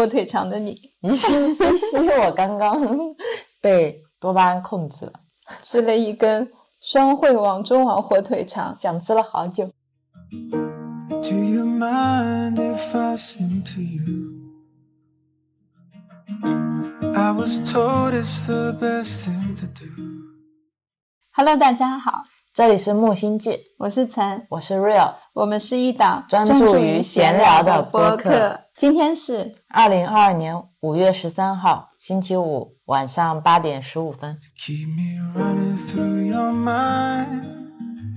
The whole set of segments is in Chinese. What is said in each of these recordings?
火腿肠的你，依稀依稀，我刚刚被多巴胺控制了，吃了一根双汇王中王火腿肠，想吃了好久。Do you mind if I sing to you? I was told it's the best thing to do. Hello，大家好，这里是木星记，我是岑，我是 Real。我们是一档专注于闲聊的播客。今天是二零二二年五月十三号，星期五晚上八点十五分。Keep me running through your mind,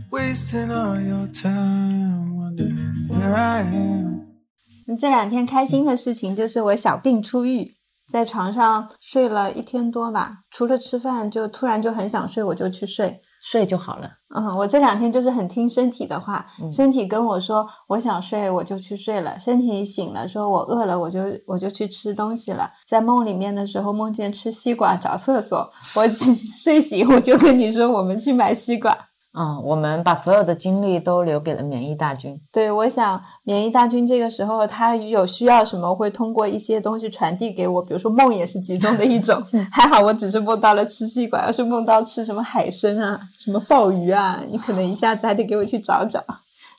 wasting all your time, wondering where I am. 这两天开心的事情就是我小病初愈，在床上睡了一天多吧，除了吃饭就突然就很想睡，我就去睡。睡就好了。嗯，我这两天就是很听身体的话，嗯身体跟我说我想睡，我就去睡了；身体醒了，说我饿了，我就我就去吃东西了。在梦里面的时候，梦见吃西瓜找厕所，我 睡醒我就跟你说我们去买西瓜。嗯，我们把所有的精力都留给了免疫大军。对，我想免疫大军这个时候他有需要什么，会通过一些东西传递给我，比如说梦也是其中的一种。还好我只是梦到了吃西瓜，要是梦到吃什么海参啊、什么鲍鱼啊，你可能一下子还得给我去找找。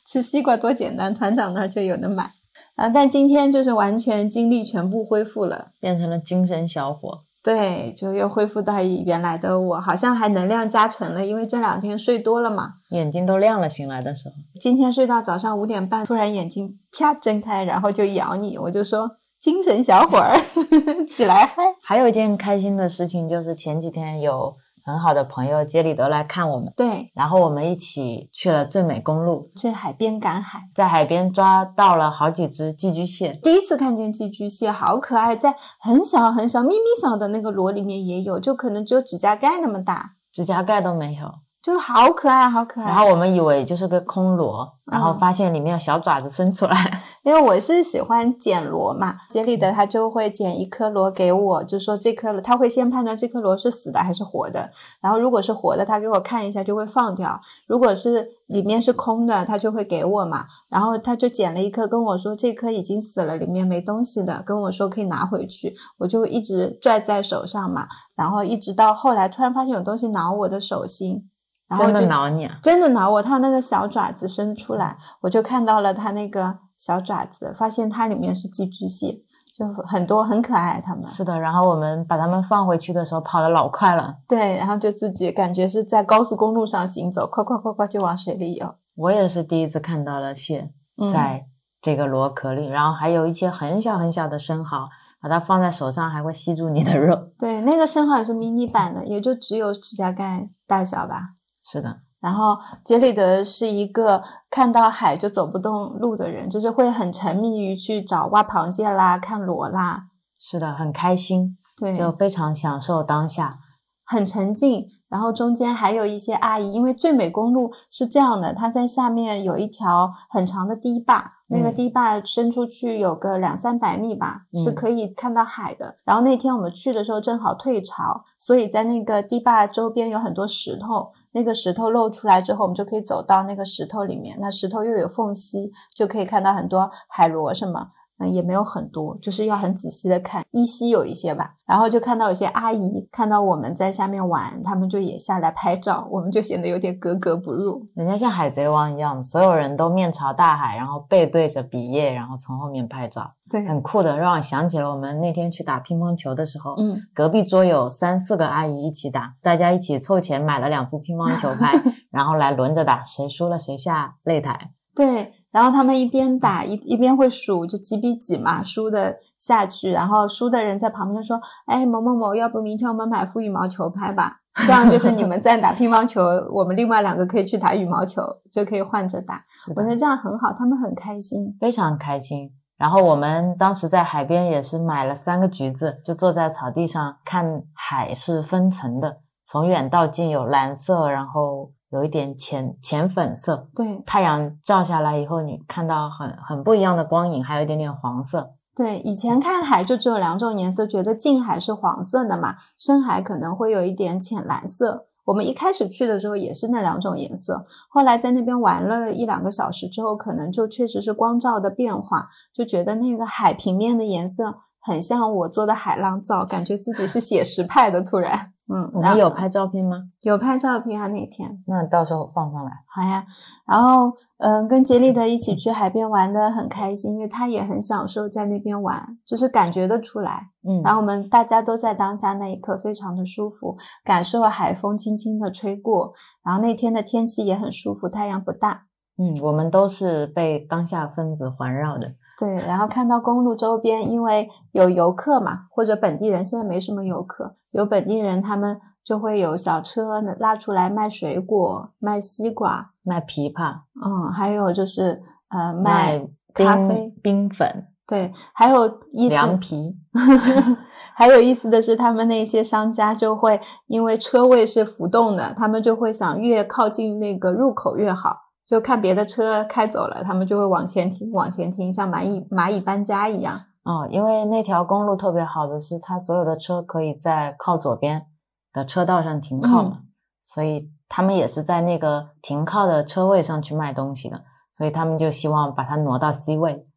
吃西瓜多简单，团长那儿就有的买。啊，但今天就是完全精力全部恢复了，变成了精神小伙。对，就又恢复到原来的我，好像还能量加成了，因为这两天睡多了嘛。眼睛都亮了，醒来的时候。今天睡到早上五点半，突然眼睛啪睁开，然后就咬你，我就说精神小伙儿 起来嗨。还有一件开心的事情，就是前几天有很好的朋友杰里德来看我们，对，然后我们一起去了最美公路，去海边赶海，在海边抓到了好几只寄居蟹。第一次看见寄居蟹，好可爱，在很小很小、咪咪小的那个螺里面也有，就可能只有指甲盖那么大，指甲盖都没有。就是好可爱，好可爱。然后我们以为就是个空螺，然后嗯发现里面有小爪子伸出来。因为我是喜欢捡螺嘛，杰里德他就会捡一颗螺给我，就说这颗螺，他会先判断这颗螺是死的还是活的，然后如果是活的，他给我看一下就会放掉；如果是里面是空的，他就会给我嘛。然后他就捡了一颗跟我说这颗已经死了，里面没东西的，跟我说可以拿回去，我就一直拽在手上嘛，然后一直到后来突然发现有东西挠我的手心，然后真的就挠你啊！真的挠我，它那个小爪子伸出来，我就看到了它那个小爪子，发现它里面是寄居蟹，就很多很可爱它们。是的，然后我们把它们放回去的时候跑得老快了，对，然后就自己感觉是在高速公路上行走，快快快快就往水里游。我也是第一次看到了蟹嗯在这个螺壳里，然后还有一些很小很小的生蚝，把它放在手上还会吸住你的肉。对，那个生蚝也是迷你版的，也就只有指甲盖大小吧。是的，然后杰里德是一个看到海就走不动路的人，就是会很沉迷于去找挖螃蟹啦、看螺啦，是的，很开心，对，就非常享受当下。很沉静，然后中间还有一些阿姨，因为最美公路是这样的，它在下面有一条很长的堤坝，那个嗯堤坝伸出去有个两三百米吧，嗯是可以看到海的。然后那天我们去的时候正好退潮，所以在那个堤坝周边有很多石头，那个石头露出来之后，我们就可以走到那个石头里面，那石头又有缝隙，就可以看到很多海螺什么。嗯，也没有很多，就是要很仔细的看，依稀有一些吧。然后就看到有些阿姨看到我们在下面玩，他们就也下来拍照，我们就显得有点格格不入。人家像海贼王一样，所有人都面朝大海，然后背对着笔叶，然后从后面拍照，对，很酷的，让我想起了我们那天去打乒乓球的时候，嗯，隔壁桌有三四个阿姨一起打，大家一起凑钱买了两副乒乓球拍，然后来轮着打，谁输了谁下擂台。对。然后他们一边打一一边会数，就几比几嘛，输的下去，然后输的人在旁边说：“哎，某某某，要不明天我们买副羽毛球拍吧？这样就是你们在打乒乓球，我们另外两个可以去打羽毛球，就可以换着打。我觉得这样很好，他们很开心。非常开心。然后我们当时在海边也是买了三个橘子，就坐在草地上看海是分层的，从远到近有蓝色，然后有一点浅浅粉色。对，太阳照下来以后，你看到很很不一样的光影，还有一点点黄色。对，以前看海就只有两种颜色，觉得近海是黄色的嘛，深海可能会有一点浅蓝色。我们一开始去的时候也是那两种颜色，后来在那边玩了一两个小时之后，可能就确实是光照的变化，就觉得那个海平面的颜色很像我做的海浪照，感觉自己是写实派的。突然，嗯，我们有拍照片吗？有拍照片啊，那天那到时候放上来。好呀。然后，嗯、跟杰利德一起去海边玩的很开心，因为他也很享受在那边玩，就是感觉得出来。嗯，然后我们大家都在当下那一刻非常的舒服，感受海风轻轻的吹过，然后那天的天气也很舒服，太阳不大。嗯，我们都是被当下分子环绕的。对，然后看到公路周边，因为有游客嘛，或者本地人，现在没什么游客，有本地人，他们就会有小车拉出来卖水果、卖西瓜，卖枇杷，嗯，还有就是呃卖卖咖冰啡，冰粉、对，还有意思凉皮。还有意思的是，他们那些商家就会因为车位是浮动的，他们就会想越靠近那个入口越好，就看别的车开走了，他们就会往前停，往前停，像蚂蚁蚂蚁搬家一样。哦，因为那条公路特别好的是，它所有的车可以在靠左边的车道上停靠嘛，所以他们也是在那个停靠的车位上去卖东西的，所以他们就希望把它挪到 C 位，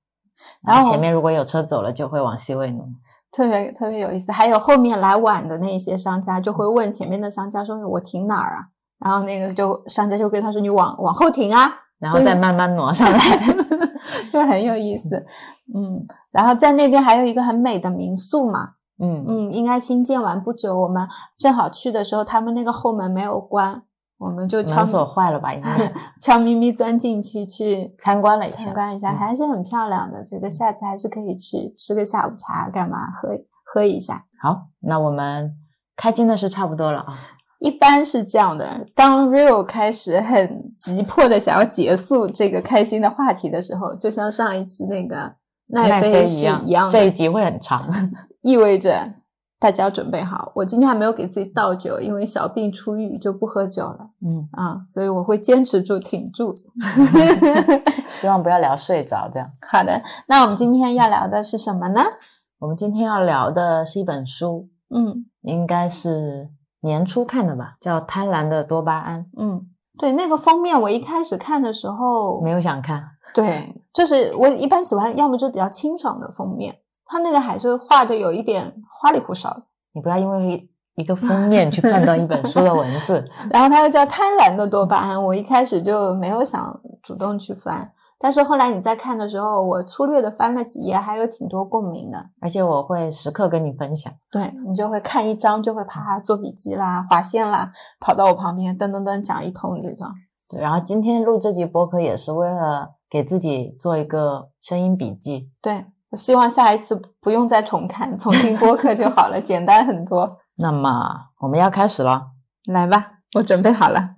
然后然后前面如果有车走了，就会往 C 位挪。特别特别有意思，还有后面来晚的那些商家就会问前面的商家说：“我停哪儿啊？”然后那个就商家就跟他说：“你往往后停啊。”然后再慢慢挪上来。就很有意思，嗯，然后在那边还有一个很美的民宿嘛，嗯嗯，应该新建完不久，我们正好去的时候，他们那个后门没有关，我们就悄门锁坏了吧？应该 悄咪咪钻进去去参观了一下参观一下，嗯还是很漂亮的。觉得下次还是可以去吃个下午茶，干嘛喝喝一下。好，那我们开心的事差不多了啊。一般是这样的，当 Rio 开始很急迫的想要结束这个开心的话题的时候，就像上一期那个奈飞一样的，这一集会很长。意味着大家要准备好。我今天还没有给自己倒酒，因为小病初愈就不喝酒了嗯，啊，所以我会坚持住、挺住。希望不要聊睡着这样。好的，那我们今天要聊的是什么呢？我们今天要聊的是一本书，嗯应该是年初看的吧，叫《贪婪的多巴胺》。嗯，对，那个封面我一开始看的时候，没有想看，对，就是我一般喜欢，要么就比较清爽的封面，它那个还是画的有一点花里胡哨的。你不要因为一个封面去判断一本书的文字。然后它又叫贪婪的多巴胺，我一开始就没有想主动去翻，但是后来你在看的时候，我粗略的翻了几页，还有挺多共鸣的。而且我会时刻跟你分享。对你就会看一章就会啪做笔记啦、划线啦，跑到我旁边噔噔噔讲一通这种。对，然后今天录这集播客也是为了给自己做一个声音笔记。对我希望下一次不用再重看，重听播客就好了，简单很多。那么我们要开始了。来吧，我准备好了。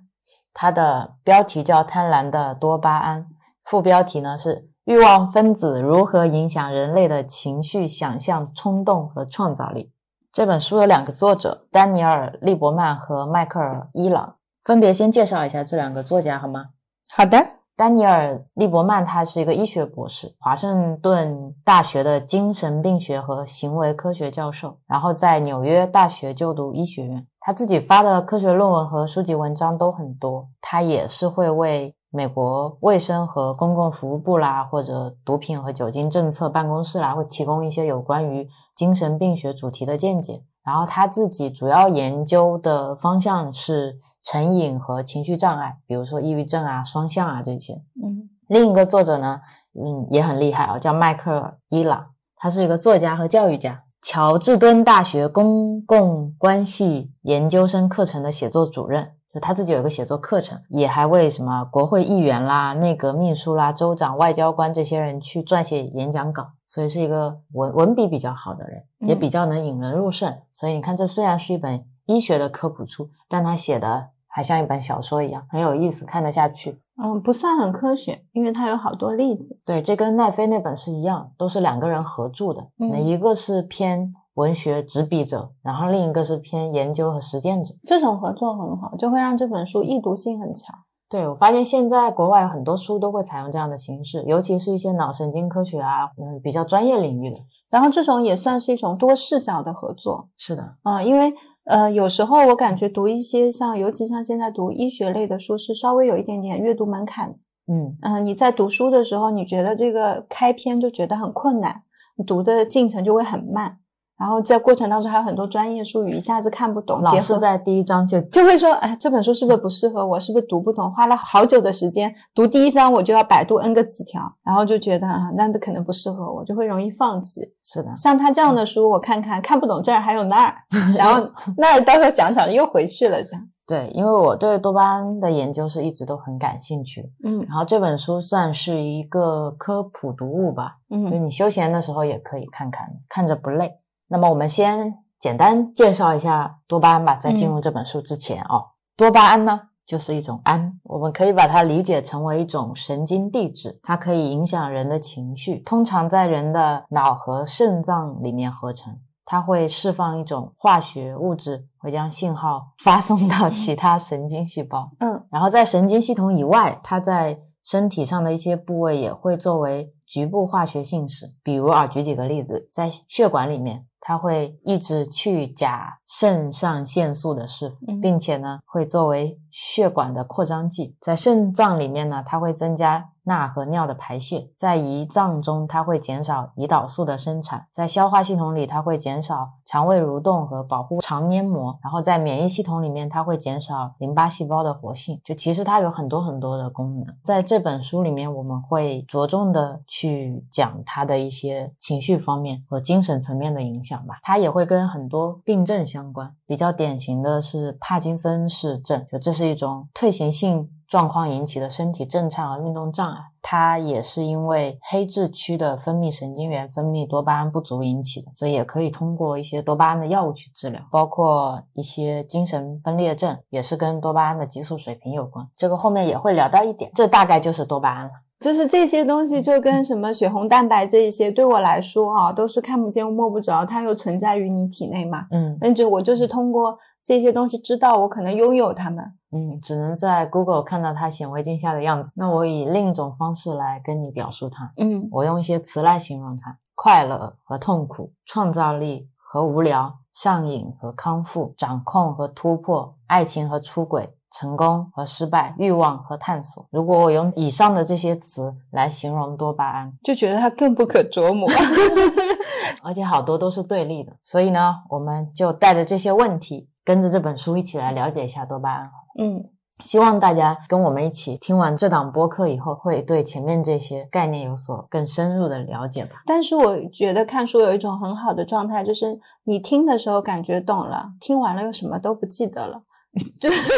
它的标题叫《贪婪的多巴胺》，副标题呢是“欲望分子如何影响人类的情绪、想象、冲动和创造力”。这本书有两个作者，丹尼尔·利伯曼和迈克尔·伊朗，分别先介绍一下这两个作家好吗？好的，丹尼尔·利伯曼他是一个医学博士，华盛顿大学的精神病学和行为科学教授，然后在纽约大学就读医学院。他自己发的科学论文和书籍文章都很多，他也是会为美国卫生和公共服务部啦，或者毒品和酒精政策办公室啦，会提供一些有关于精神病学主题的见解。然后他自己主要研究的方向是成瘾和情绪障碍，比如说抑郁症啊、双向啊这些。嗯另一个作者呢，嗯，也很厉害啊，叫迈克尔·伊朗，他是一个作家和教育家，乔治敦大学公共关系研究生课程的写作主任，就他自己有一个写作课程，也还为什么国会议员啦、内阁秘书啦、州长、外交官这些人去撰写演讲稿，所以是一个文文笔比较好的人，也嗯比较能引人入胜。所以你看，这虽然是一本医学的科普书，但他写的还像一本小说一样，很有意思，看得下去。嗯，不算很科学，因为它有好多例子。对，这跟奈飞那本是一样，都是两个人合著的。嗯那一个是偏文学执笔者，然后另一个是偏研究和实践者。这种合作很好，就会让这本书易读性很强。对我发现现在国外很多书都会采用这样的形式，尤其是一些脑神经科学啊，嗯，比较专业领域的。然后这种也算是一种多视角的合作是的，啊、因为呃，有时候我感觉读一些像，尤其像现在读医学类的书，是稍微有一点点阅读门槛的。嗯，嗯、你在读书的时候，你觉得这个开篇就觉得很困难，读的进程就会很慢。然后在过程当中还有很多专业术语一下子看不懂，老师在第一章就就会说，哎，这本书是不是不适合我？是不是读不懂？花了好久的时间读第一章，我就要百度 n 个词条，然后就觉得啊，那可能不适合我，就会容易放弃。是的，像他这样的书，我看看看不懂这儿还有那儿，然后那儿到时候讲讲又回去了，这样。对，因为我对多巴胺的研究是一直都很感兴趣的，嗯然后这本书算是一个科普读物吧，嗯就嗯你休闲的时候也可以看看，看着不累。那么我们先简单介绍一下多巴胺吧，在进入这本书之前哦，多巴胺呢就是一种胺，我们可以把它理解成为一种神经递质，它可以影响人的情绪，通常在人的脑和肾脏里面合成。它会释放一种化学物质，会将信号发送到其他神经细胞。嗯然后在神经系统以外，它在身体上的一些部位也会作为局部化学性质。比如啊，举几个例子，在血管里面，它会抑制去甲肾上腺素的释放，嗯。并且呢，会作为血管的扩张剂。在肾脏里面呢，它会增加钠和尿的排泄；在胰脏中，它会减少胰岛素的生产；在消化系统里，它会减少肠胃蠕动和保护肠黏膜；然后在免疫系统里面，它会减少淋巴细胞的活性。就其实它有很多很多的功能。在这本书里面，我们会着重的去讲它的一些情绪方面和精神层面的影响吧。它也会跟很多病症相关，比较典型的是帕金森氏症，就这是一种退行性状况引起的身体震颤和运动障碍。它也是因为黑质区的分泌神经元分泌多巴胺不足引起的，所以也可以通过一些多巴胺的药物去治疗，包括一些精神分裂症，也是跟多巴胺的激素水平有关。这个后面也会聊到一点，这大概就是多巴胺了。就是这些东西就跟什么血红蛋白这一些，对我来说啊，都是看不见摸不着，它又存在于你体内嘛。嗯那就我就是通过这些东西知道我可能拥有它们。嗯，只能在 Google 看到它显微镜下的样子。那我以另一种方式来跟你表述它。嗯我用一些词来形容它：快乐和痛苦，创造力和无聊，上瘾和康复，掌控和突破，爱情和出轨，成功和失败，欲望和探索。如果我用以上的这些词来形容多巴胺，就觉得它更不可琢磨。而且好多都是对立的，所以呢，我们就带着这些问题，跟着这本书一起来了解一下多巴胺。嗯希望大家跟我们一起听完这档播客以后，会对前面这些概念有所更深入的了解吧。但是我觉得看书有一种很好的状态，就是你听的时候感觉懂了，听完了又什么都不记得了。就是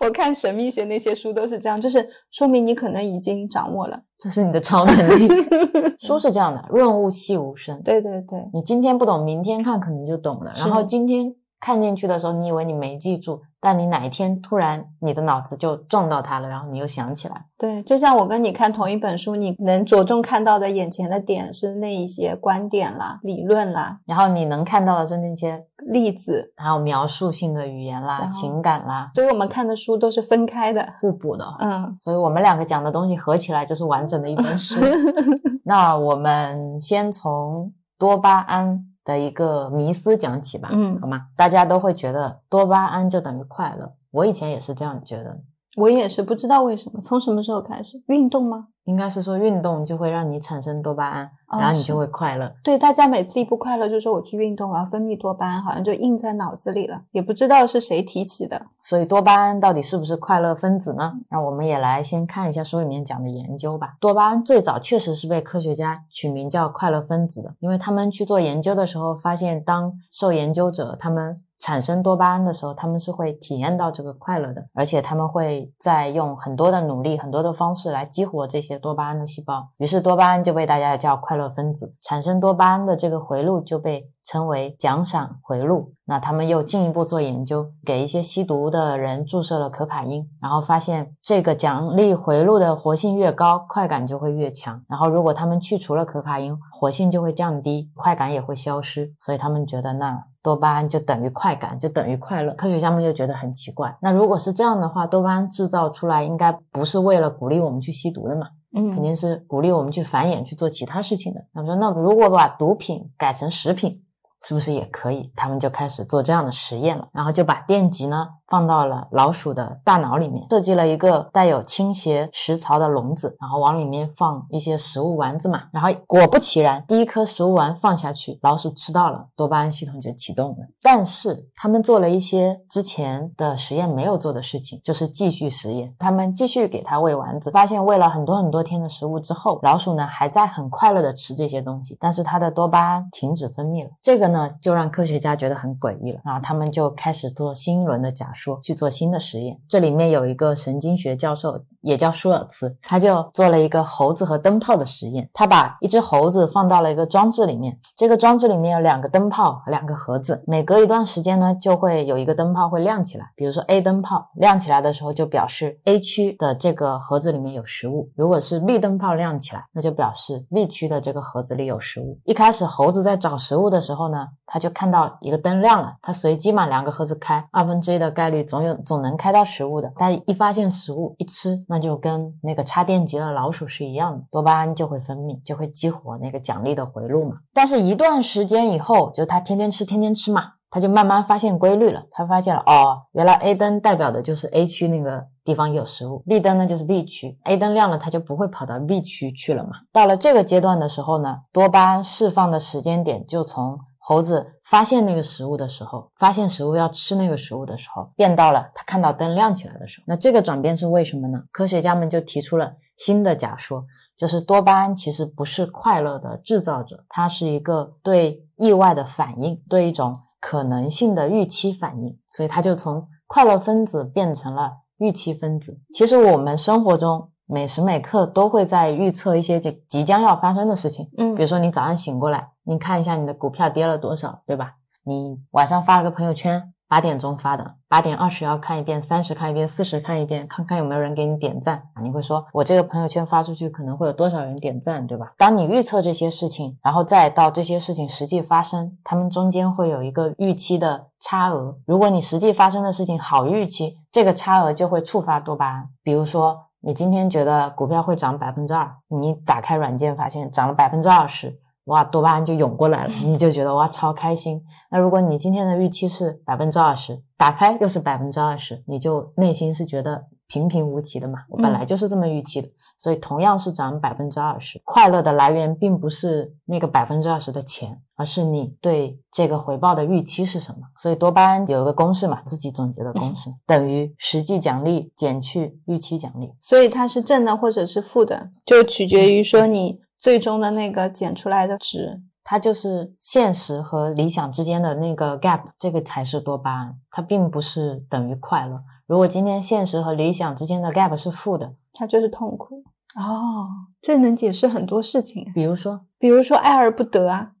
我看神秘学那些书都是这样，就是说明你可能已经掌握了。这是你的超能力。书是这样的，润物细无声。对对对，你今天不懂，明天看可能就懂了。然后今天看进去的时候，你以为你没记住，但你哪一天突然你的脑子就撞到它了，然后你又想起来。对，就像我跟你看同一本书，你能着重看到的眼前的点是那一些观点啦、理论啦、然后你能看到的是那些例子，还有描述性的语言啦、情感啦、所以我们看的书都是分开的。互补的。嗯所以我们两个讲的东西合起来就是完整的一本书。那我们先从多巴胺的一个迷思讲起吧，嗯好吗？大家都会觉得多巴胺就等于快乐，我以前也是这样觉得，我也是不知道为什么，从什么时候开始运动吗？应该是说运动就会让你产生多巴胺，哦然后你就会快乐。对，大家每次一不快乐就说我去运动，我要分泌多巴胺，好像就印在脑子里了，也不知道是谁提起的。所以多巴胺到底是不是快乐分子呢？那我们也来先看一下书里面讲的研究吧。多巴胺最早确实是被科学家取名叫快乐分子的，因为他们去做研究的时候发现，当受研究者他们产生多巴胺的时候，他们是会体验到这个快乐的，而且他们会在用很多的努力、很多的方式来激活这些多巴胺的细胞，于是多巴胺就被大家叫快乐分子。产生多巴胺的这个回路就被称为奖赏回路。那他们又进一步做研究，给一些吸毒的人注射了可卡因，然后发现这个奖励回路的活性越高，快感就会越强。然后如果他们去除了可卡因，活性就会降低，快感也会消失。所以他们觉得那多巴胺就等于快感，就等于快乐。科学家们就觉得很奇怪。那如果是这样的话，多巴胺制造出来应该不是为了鼓励我们去吸毒的嘛？嗯肯定是鼓励我们去繁衍、去做其他事情的。他们说，那如果把毒品改成食品，是不是也可以？他们就开始做这样的实验了，然后就把电极呢放到了老鼠的大脑里面，设计了一个带有倾斜食槽的笼子，然后往里面放一些食物丸子嘛。然后果不其然，第一颗食物丸放下去，老鼠吃到了，多巴胺系统就启动了。但是他们做了一些之前的实验没有做的事情，就是继续实验。他们继续给它喂丸子，发现喂了很多很多天的食物之后，老鼠呢还在很快乐的吃这些东西，但是它的多巴胺停止分泌了。这个呢就让科学家觉得很诡异了，然后他们就开始做新一轮的假说，去做新的实验。这里面有一个神经学教授，也叫舒尔茨，他就做了一个猴子和灯泡的实验。他把一只猴子放到了一个装置里面，这个装置里面有两个灯泡和两个盒子，每隔一段时间呢，就会有一个灯泡会亮起来。比如说 A 灯泡亮起来的时候，就表示 A 区的这个盒子里面有食物；如果是 B 灯泡亮起来，那就表示 B 区的这个盒子里有食物。一开始猴子在找食物的时候呢，他就看到一个灯亮了，他随机嘛两个盒子开，二分之一的概概率总有总能开到食物的。但一发现食物一吃，那就跟那个插电极的老鼠是一样的，多巴胺就会分泌，就会激活那个奖励的回路嘛。但是，一段时间以后，就他天天吃，天天吃嘛，他就慢慢发现规律了。他发现了，哦，原来 A 灯代表的就是 A 区那个地方有食物，B 灯呢就是 B 区。A 灯亮了，它就不会跑到 B 区去了嘛。到了这个阶段的时候呢，多巴胺释放的时间点就从猴子发现那个食物的时候，发现食物要吃那个食物的时候，变到了他看到灯亮起来的时候。那这个转变是为什么呢？科学家们就提出了新的假说。就是多巴胺其实不是快乐的制造者，它是一个对意外的反应，对一种可能性的预期反应，所以它就从快乐分子变成了预期分子。其实我们生活中每时每刻都会在预测一些即即将要发生的事情，嗯比如说你早上醒过来，你看一下你的股票跌了多少，对吧？你晚上发了个朋友圈，八点钟发的，八点二十要看一遍，三十看一遍，四十看一遍，看看有没有人给你点赞啊？你会说，我这个朋友圈发出去可能会有多少人点赞，对吧？当你预测这些事情，然后再到这些事情实际发生，它们中间会有一个预期的差额。如果你实际发生的事情好预期，这个差额就会触发多巴胺。比如说，你今天觉得股票会涨百分之二，你打开软件发现涨了百分之二十。哇，多巴胺就涌过来了，你就觉得哇超开心。那如果你今天的预期是百分之二十，打开又是百分之二十，你就内心是觉得平平无奇的嘛。我本来就是这么预期的，所以同样是涨百分之二十，快乐的来源并不是那个百分之二十的钱，而是你对这个回报的预期是什么。所以多巴胺有一个公式嘛，自己总结的公式等于实际奖励减去预期奖励。所以它是正的或者是负的，就取决于说你最终的那个减出来的值。它就是现实和理想之间的那个 gap，这个才是多巴胺，它并不是等于快乐。如果今天现实和理想之间的 gap 是负的，它就是痛苦。哦，这能解释很多事情，比如说，比如说爱而不得啊，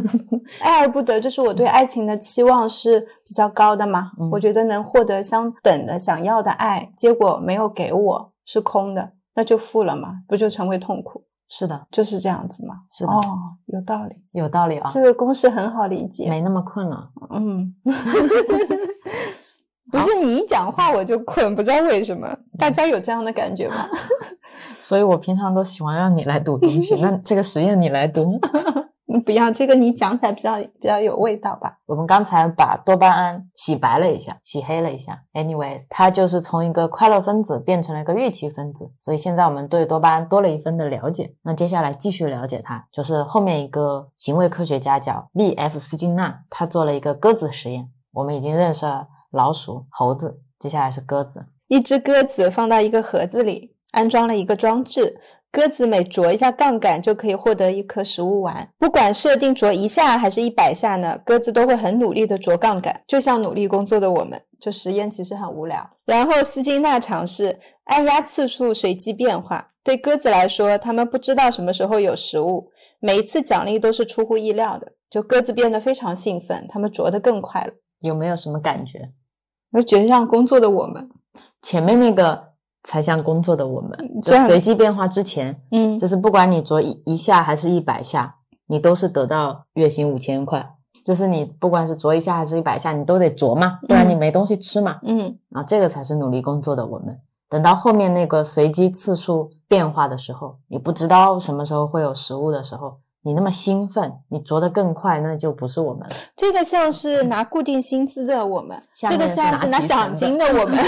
爱而不得就是我对爱情的期望是比较高的嘛，嗯我觉得能获得相等的想要的爱，结果没有给我是空的，那就负了嘛，不就成为痛苦？是的，就是这样子嘛。是的，哦，有道理，有道理啊，这个公式很好理解。没那么困了。嗯 不是你一讲话我就困，不知道为什么，大家有这样的感觉吗？所以我平常都喜欢让你来读东西，那这个实验你来读。不要这个，你讲起来比较比较有味道吧？我们刚才把多巴胺洗白了一下，洗黑了一下。Anyways，它就是从一个快乐分子变成了一个预期分子，所以现在我们对多巴胺多了一分的了解。那接下来继续了解它，就是后面一个行为科学家叫利 F 斯金纳，他做了一个鸽子实验。我们已经认识了老鼠、猴子，接下来是鸽子。一只鸽子放到一个盒子里，安装了一个装置。鸽子每啄一下杠杆就可以获得一颗食物丸，不管设定啄一下还是一百下呢，鸽子都会很努力的啄杠杆，就像努力工作的我们。就实验其实很无聊。然后斯金纳尝试按压次数随机变化，对鸽子来说，它们不知道什么时候有食物，每一次奖励都是出乎意料的。就鸽子变得非常兴奋，它们啄得更快了。有没有什么感觉？我觉得像工作的我们，前面那个才像工作的我们，就随机变化之前，嗯，就是不管你啄一一下还是一百下，你都是得到月薪五千块。就是你不管是啄一下还是一百下，你都得啄嘛，不然你没东西吃嘛。嗯啊，这个才是努力工作的我们。等到后面那个随机次数变化的时候，你不知道什么时候会有食物的时候，你那么兴奋，你啄得更快，那就不是我们了。这个像是拿固定薪资的我们，这个像是拿奖金的我们。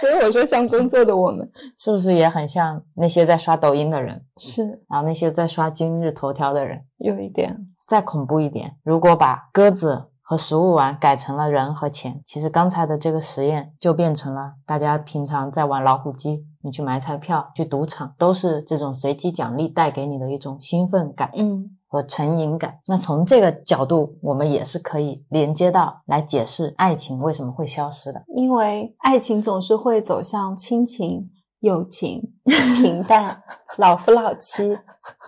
所以我说像工作的我们 是不是也很像那些在刷抖音的人，是然后那些在刷今日头条的人？有一点，再恐怖一点，如果把鸽子和食物玩改成了人和钱，其实刚才的这个实验就变成了大家平常在玩老虎机，你去买彩票、去赌场，都是这种随机奖励带给你的一种兴奋感嗯，和成瘾感。那从这个角度，我们也是可以连接到来解释爱情为什么会消失的。因为爱情总是会走向亲情、友情、平淡、老夫老妻，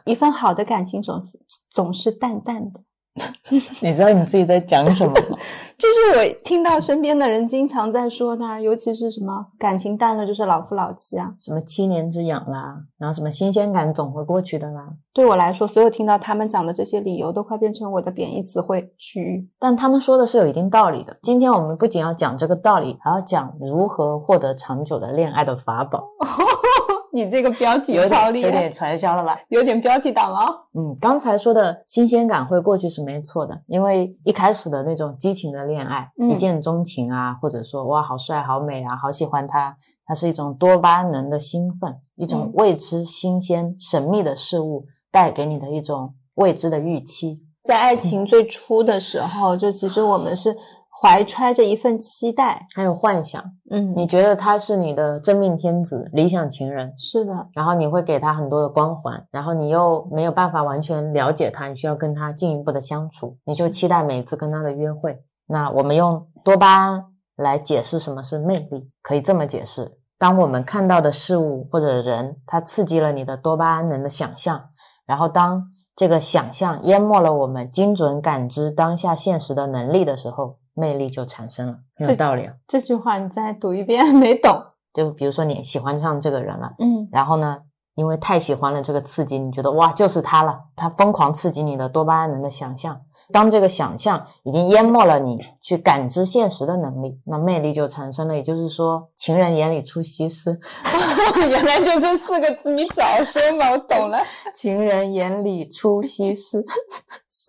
一份好的感情总是总是淡淡的。你知道你自己在讲什么吗？这是我听到身边的人经常在说的啊，尤其是什么感情淡了就是老夫老妻啊。什么七年之痒啦，然后什么新鲜感总会过去的啦。对我来说，所有听到他们讲的这些理由，都快变成我的贬义词汇区域。但他们说的是有一定道理的。今天我们不仅要讲这个道理，还要讲如何获得长久的恋爱的法宝。你这个标题有超厉害点有点，传销了吧？有点标题党哦！嗯，刚才说的新鲜感会过去是没错的，因为一开始的那种激情的恋爱，嗯一见钟情啊，或者说哇好帅好美啊，好喜欢他，它是一种多巴胺能的兴奋，一种嗯未知、新鲜、神秘的事物带给你的一种未知的预期。在爱情最初的时候，就其实我们是怀揣着一份期待，还有幻想，嗯。你觉得他是你的真命天子、理想情人，是的，然后你会给他很多的光环，然后你又没有办法完全了解他，你需要跟他进一步的相处，你就期待每一次跟他的约会。那我们用多巴胺来解释什么是魅力，可以这么解释：当我们看到的事物或者人，它刺激了你的多巴胺能的想象，然后当这个想象淹没了我们精准感知当下现实的能力的时候，魅力就产生了。很有这道理啊！这句话你再读一遍，没懂。就比如说你喜欢上这个人了。嗯然后呢，因为太喜欢了这个刺激，你觉得哇就是他了，他疯狂刺激你的多巴胺能的想象。当这个想象已经淹没了你去感知现实的能力，那魅力就产生了。也就是说，情人眼里出西施，原来就这四个字，你早说嘛，我懂了。情人眼里出西施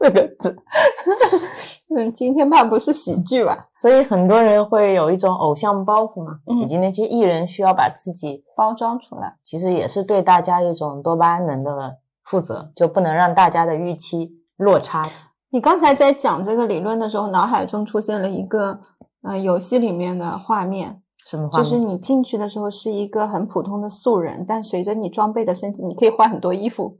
四个字。嗯，今天怕不是喜剧吧？所以很多人会有一种偶像包袱嘛，嗯以及那些艺人需要把自己包装出来。其实也是对大家一种多巴胺能的负责，就不能让大家的预期落差。你刚才在讲这个理论的时候，脑海中出现了一个呃游戏里面的画面，什么话？就是你进去的时候是一个很普通的素人，但随着你装备的升级，你可以换很多衣服，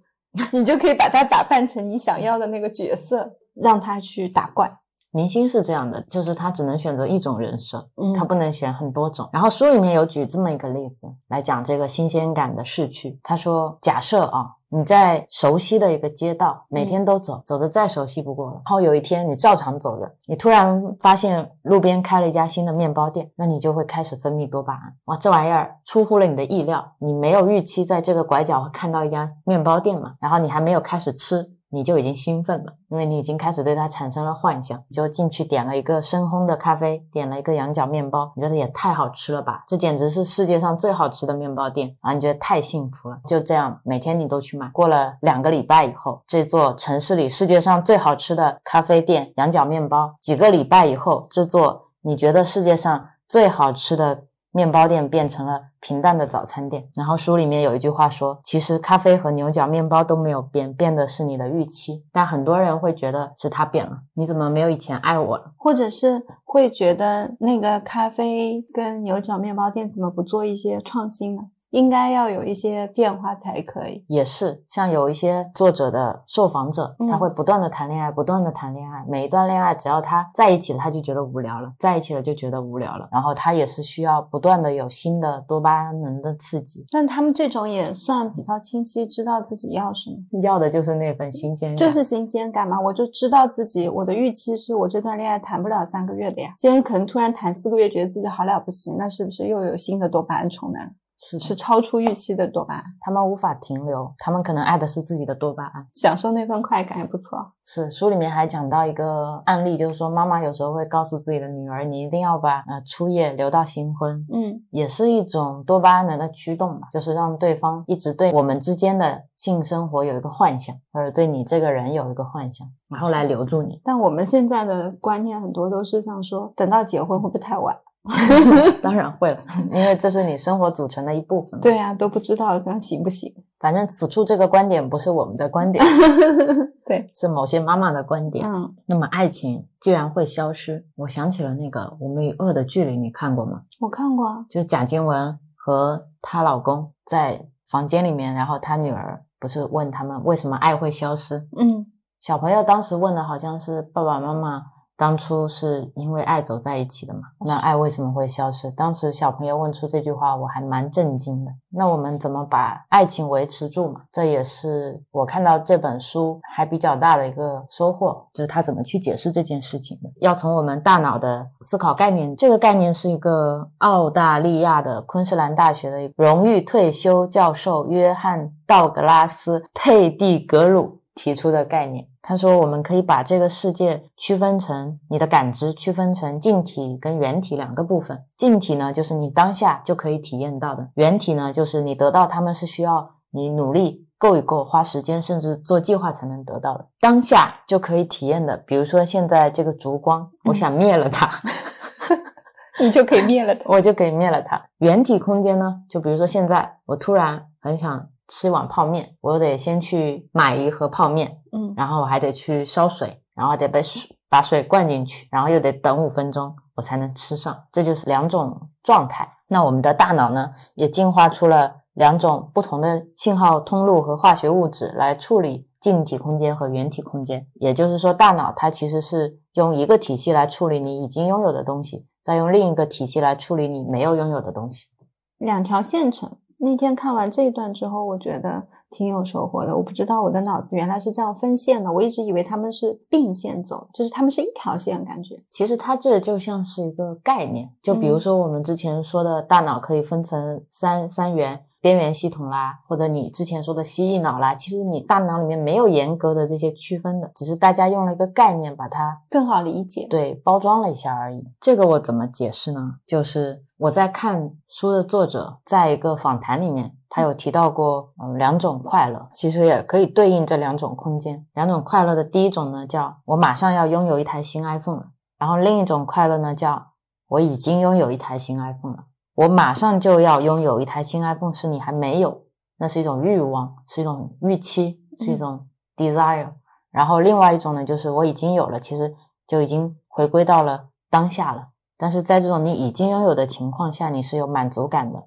你就可以把它打扮成你想要的那个角色，让他去打怪。明星是这样的，就是他只能选择一种人设，嗯他不能选很多种。然后书里面有举这么一个例子来讲这个新鲜感的逝去。他说，假设啊，你在熟悉的一个街道，每天都走，走的再熟悉不过了。然后有一天你照常走着，你突然发现路边开了一家新的面包店，那你就会开始分泌多巴胺。哇，这玩意儿出乎了你的意料，你没有预期在这个拐角会看到一家面包店嘛，然后你还没有开始吃。你就已经兴奋了，因为你已经开始对它产生了幻想，就进去点了一个深烘的咖啡，点了一个羊角面包，你觉得也太好吃了吧？这简直是世界上最好吃的面包店，啊你觉得太幸福了，就这样每天你都去买。过了两个礼拜以后，这座城市里世界上最好吃的咖啡店羊角面包，几个礼拜以后，这座你觉得世界上最好吃的面包店变成了平淡的早餐店。然后书里面有一句话说，其实咖啡和牛角面包都没有变，变的是你的预期。但很多人会觉得是他变了，你怎么没有以前爱我了？或者是会觉得那个咖啡跟牛角面包店怎么不做一些创新呢？应该要有一些变化才可以。也是，像有一些作者的受访者，嗯他会不断的谈恋爱，不断的谈恋爱，每一段恋爱只要他在一起了，他就觉得无聊了，在一起了就觉得无聊了，然后他也是需要不断的有新的多巴胺能的刺激，但他们这种也算比较清晰，知道自己要什么，要的就是那份新鲜感，就是新鲜感嘛。我就知道自己，我的预期是我这段恋爱谈不了三个月的呀。今天可能突然谈四个月，觉得自己好了不起，那是不是又有新的多巴胺冲来了？是是超出预期的多巴胺，他们无法停留，他们可能爱的是自己的多巴胺。享受那份快感也不错。是书里面还讲到一个案例，就是说妈妈有时候会告诉自己的女儿，你一定要把呃初夜留到新婚，嗯也是一种多巴胺的驱动嘛，就是让对方一直对我们之间的性生活有一个幻想，或者对你这个人有一个幻想，然后来留住你。但我们现在的观念很多都是想说，等到结婚会不会太晚？当然会了，因为这是你生活组成的一部分。对，呀、都不知道这样行不行？反正此处这个观点不是我们的观点，对，是某些妈妈的观点。嗯，那么爱情既然会消失，我想起了那个《我们与恶的距离》，你看过吗？我看过啊，就是贾静雯和她老公在房间里面，然后她女儿不是问他们为什么爱会消失？嗯小朋友当时问的好像是爸爸妈妈当初是因为爱走在一起的嘛？那爱为什么会消失？当时小朋友问出这句话，我还蛮震惊的。那我们怎么把爱情维持住嘛？这也是我看到这本书还比较大的一个收获，就是他怎么去解释这件事情的。要从我们大脑的思考概念，这个概念是一个澳大利亚的昆士兰大学的一个荣誉退休教授约翰道格拉斯佩蒂格鲁提出的概念。他说，我们可以把这个世界区分成你的感知区分成静体跟原体两个部分。静体呢，就是你当下就可以体验到的；原体呢，就是你得到它们是需要你努力够一够、花时间甚至做计划才能得到的。当下就可以体验的，比如说现在这个烛光，我想灭了它。你就可以灭了它。我就可以灭了它。原体空间呢，就比如说现在我突然很想吃碗泡面，我得先去买一盒泡面，嗯然后我还得去烧水，然后得把水把水灌进去，然后又得等五分钟，我才能吃上。这就是两种状态。那我们的大脑呢，也进化出了两种不同的信号通路和化学物质来处理近体空间和远体空间。也就是说，大脑它其实是用一个体系来处理你已经拥有的东西，再用另一个体系来处理你没有拥有的东西。两条线程。那天看完这一段之后，我觉得挺有收获的。我不知道我的脑子原来是这样分线的，我一直以为他们是并线走，就是他们是一条线，感觉。其实它这就像是一个概念，就比如说我们之前说的大脑可以分成三三元边缘系统啦，或者你之前说的蜥蜴脑啦，其实你大脑里面没有严格的这些区分的，只是大家用了一个概念把它更好理解。对包装了一下而已。这个我怎么解释呢？就是我在看书的作者在一个访谈里面，他有提到过，嗯、两种快乐，其实也可以对应这两种空间。两种快乐的第一种呢，叫我马上要拥有一台新 iPhone 了，然后另一种快乐呢，叫我已经拥有一台新 iPhone 了。我马上就要拥有一台新 iPhone，是你还没有，那是一种欲望，是一种预期，是一种 desire。然后另外一种呢，就是我已经有了，其实就已经回归到了当下了。但是在这种你已经拥有的情况下，你是有满足感的，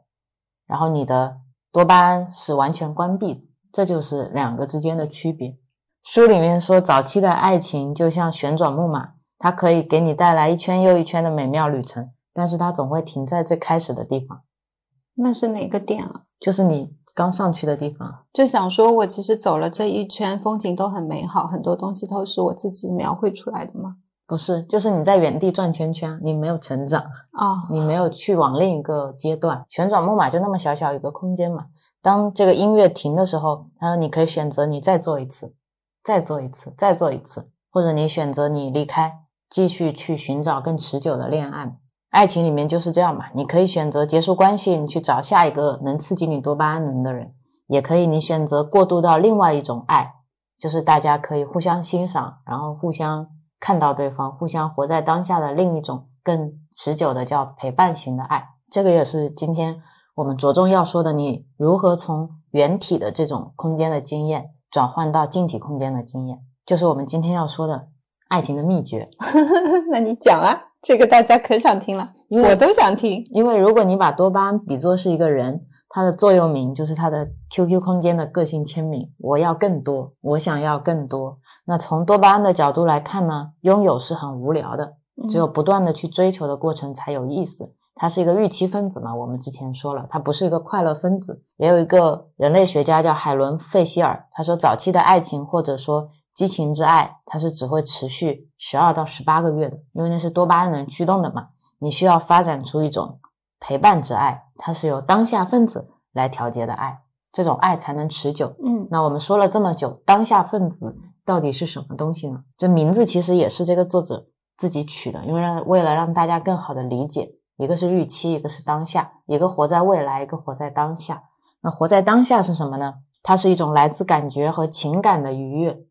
然后你的多巴胺是完全关闭的，这就是两个之间的区别。书里面说，早期的爱情就像旋转木马，它可以给你带来一圈又一圈的美妙旅程，但是它总会停在最开始的地方，那是哪个点啊？就是你刚上去的地方。就想说，我其实走了这一圈，风景都很美好，很多东西都是我自己描绘出来的吗？不是，就是你在原地转圈圈，你没有成长，啊、你没有去往另一个阶段。旋转木马就那么小小一个空间嘛。当这个音乐停的时候，然后你可以选择你再做一次，再做一次，再做一次，或者你选择你离开，继续去寻找更持久的恋爱。爱情里面就是这样嘛，你可以选择结束关系，你去找下一个能刺激你多巴胺的人，也可以你选择过渡到另外一种爱，就是大家可以互相欣赏，然后互相看到对方，互相活在当下的另一种更持久的叫陪伴型的爱。这个也是今天我们着重要说的，你如何从原体的这种空间的经验转换到静体空间的经验，就是我们今天要说的爱情的秘诀。那你讲啊，这个大家可想听了，因为我都想听。因为如果你把多巴胺比作是一个人，它的座右铭就是它的 QQ 空间的个性签名：我要更多，我想要更多。那从多巴胺的角度来看呢，拥有是很无聊的，只有不断的去追求的过程才有意思。它是一个预期分子嘛，我们之前说了，它不是一个快乐分子。也有一个人类学家叫海伦·费希尔，他说早期的爱情或者说激情之爱，它是只会持续十二到十八个月的，因为那是多巴胺能驱动的嘛。你需要发展出一种陪伴之爱，它是由当下分子来调节的爱，这种爱才能持久。嗯那我们说了这么久，当下分子到底是什么东西呢？这名字其实也是这个作者自己取的，因为让为了让大家更好的理解，一个是预期，一个是当下，一个活在未来，一个活在当下。那活在当下是什么呢？它是一种来自感觉和情感的愉悦，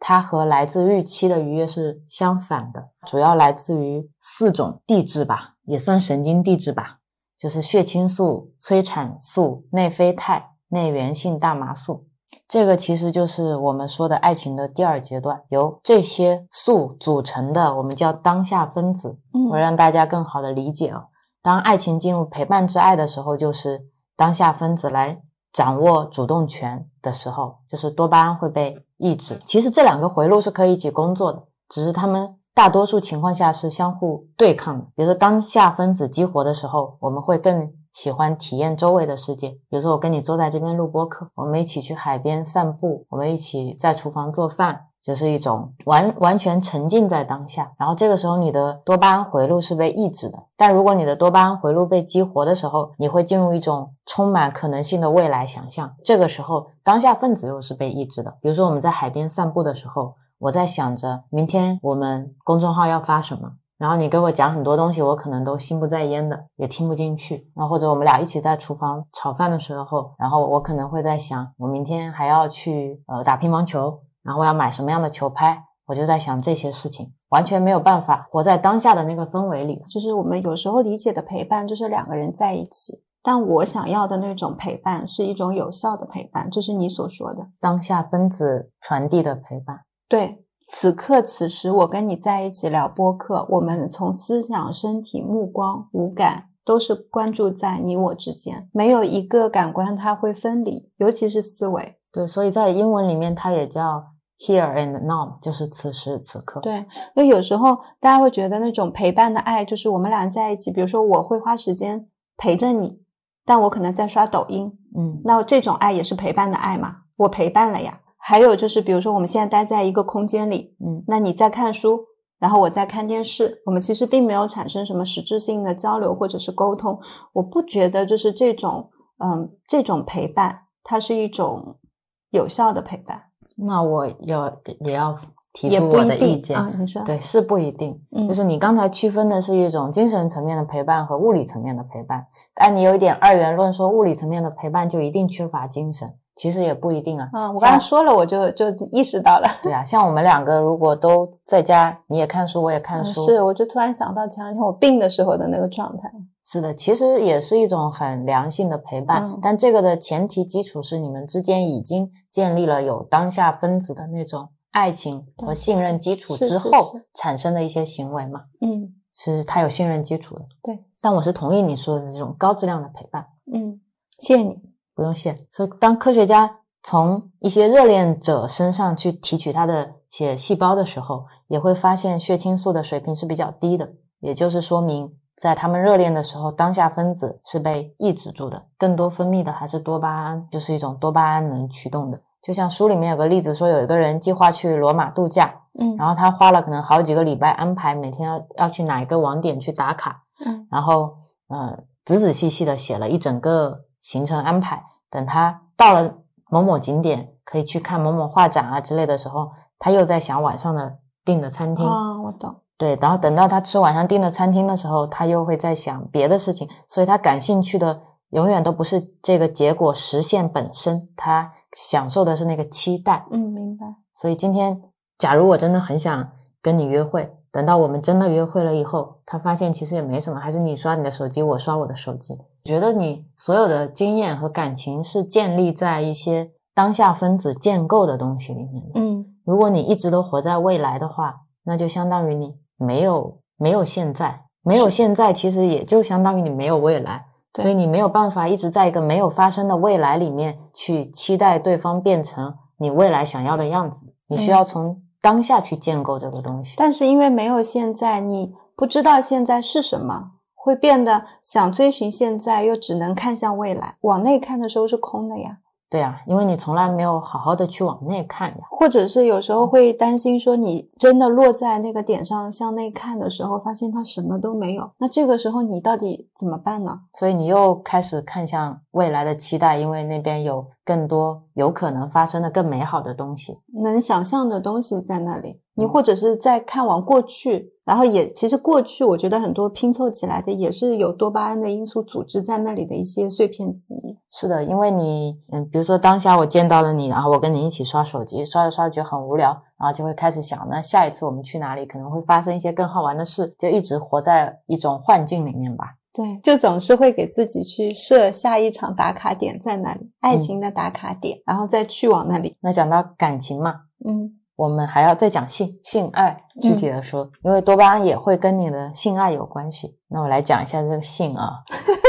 它和来自预期的愉悦是相反的，主要来自于四种递质吧，也算神经递质吧，就是血清素、催产素、内啡肽、内源性大麻素。这个其实就是我们说的爱情的第二阶段，由这些素组成的，我们叫当下分子。嗯我让大家更好的理解哦。当爱情进入陪伴之爱的时候，就是当下分子来掌握主动权的时候，就是多巴胺会被意志。其实这两个回路是可以一起工作的，只是他们大多数情况下是相互对抗的。比如说当下分子激活的时候，我们会更喜欢体验周围的世界。比如说我跟你坐在这边录播课，我们一起去海边散步，我们一起在厨房做饭。就是一种完完全沉浸在当下，然后这个时候你的多巴胺回路是被抑制的。但如果你的多巴胺回路被激活的时候，你会进入一种充满可能性的未来想象。这个时候，当下分子又是被抑制的。比如说我们在海边散步的时候，我在想着明天我们公众号要发什么，然后你给我讲很多东西，我可能都心不在焉的，也听不进去。然后或者我们俩一起在厨房炒饭的时候，然后我可能会在想，我明天还要去呃打乒乓球。然后我要买什么样的球拍，我就在想这些事情，完全没有办法活在当下的那个氛围里。就是我们有时候理解的陪伴，就是两个人在一起。但我想要的那种陪伴，是一种有效的陪伴，就是你所说的当下分子传递的陪伴。对。此刻此时，我跟你在一起聊播客，我们从思想、身体、目光、五感都是关注在你我之间，没有一个感官它会分离，尤其是思维。对，所以在英文里面它也叫 here and now，就是此时此刻。对，因为有时候大家会觉得那种陪伴的爱，就是我们俩在一起，比如说我会花时间陪着你，但我可能在刷抖音，嗯，那这种爱也是陪伴的爱嘛，我陪伴了呀。还有就是，比如说我们现在待在一个空间里，嗯，那你在看书，然后我在看电视，我们其实并没有产生什么实质性的交流或者是沟通。我不觉得就是这种，嗯，这种陪伴，它是一种有效的陪伴，那我要也要提出我的意见。啊。你说，对，是不一定。嗯就是你刚才区分的是一种精神层面的陪伴和物理层面的陪伴，但你有一点二元论，说物理层面的陪伴就一定缺乏精神，其实也不一定啊。嗯，我刚才说了，我就就意识到了。对啊，像我们两个如果都在家，你也看书，我也看嗯书，是，我就突然想到前两天我病的时候的那个状态。是的，其实也是一种很良性的陪伴，嗯但这个的前提基础是你们之间已经建立了有当下分子的那种爱情和信任基础之后产生的一些行为嘛，嗯是它有信任基础的。对，但我是同意你说的这种高质量的陪伴，嗯，谢谢你。不用谢。所以当科学家从一些热恋者身上去提取他的血细胞的时候，也会发现血清素的水平是比较低的，也就是说明。在他们热恋的时候，当下分子是被抑制住的，更多分泌的还是多巴胺，就是一种多巴胺能驱动的。就像书里面有个例子说，有一个人计划去罗马度假，嗯然后他花了可能好几个礼拜安排每天要要去哪一个网点去打卡，嗯然后呃仔仔细细的写了一整个行程安排。等他到了某某景点，可以去看某某画展啊之类的时候，他又在想晚上的订的餐厅。啊，我懂。对，然后等到他吃晚上订的餐厅的时候，他又会在想别的事情，所以他感兴趣的永远都不是这个结果实现本身，他享受的是那个期待。嗯，明白。所以今天，假如我真的很想跟你约会，等到我们真的约会了以后，他发现其实也没什么，还是你刷你的手机，我刷我的手机。觉得你所有的经验和感情是建立在一些当下分子建构的东西里面的。嗯如果你一直都活在未来的话，那就相当于你没有没有现在，没有现在，其实也就相当于你没有未来。所以你没有办法一直在一个没有发生的未来里面去期待对方变成你未来想要的样子。你需嗯要从当下去建构这个东西。但是因为没有现在，你不知道现在是什么，会变得想追寻现在，又只能看向未来。往内看的时候是空的呀。对啊，因为你从来没有好好的去往内看呀。或者是有时候会担心说，你真的落在那个点上向内看的时候，发现它什么都没有，那这个时候你到底怎么办呢？所以你又开始看向未来的期待，因为那边有更多有可能发生的更美好的东西。能想象的东西在那里，你或者是在看往过去，然后也其实过去我觉得很多拼凑起来的也是有多巴胺的因素组织在那里的一些碎片记忆。是的，因为你，嗯，比如说当下我见到了你，然后我跟你一起刷手机，刷着刷着觉得很无聊，然后就会开始想，那下一次我们去哪里可能会发生一些更好玩的事，就一直活在一种幻境里面吧。对，就总是会给自己去设下一场打卡点在哪里，爱情的打卡点，然后再去往那里。那讲到感情嘛，嗯我们还要再讲性性爱，具体的说，因为多巴胺也会跟你的性爱有关系。那我来讲一下这个性啊，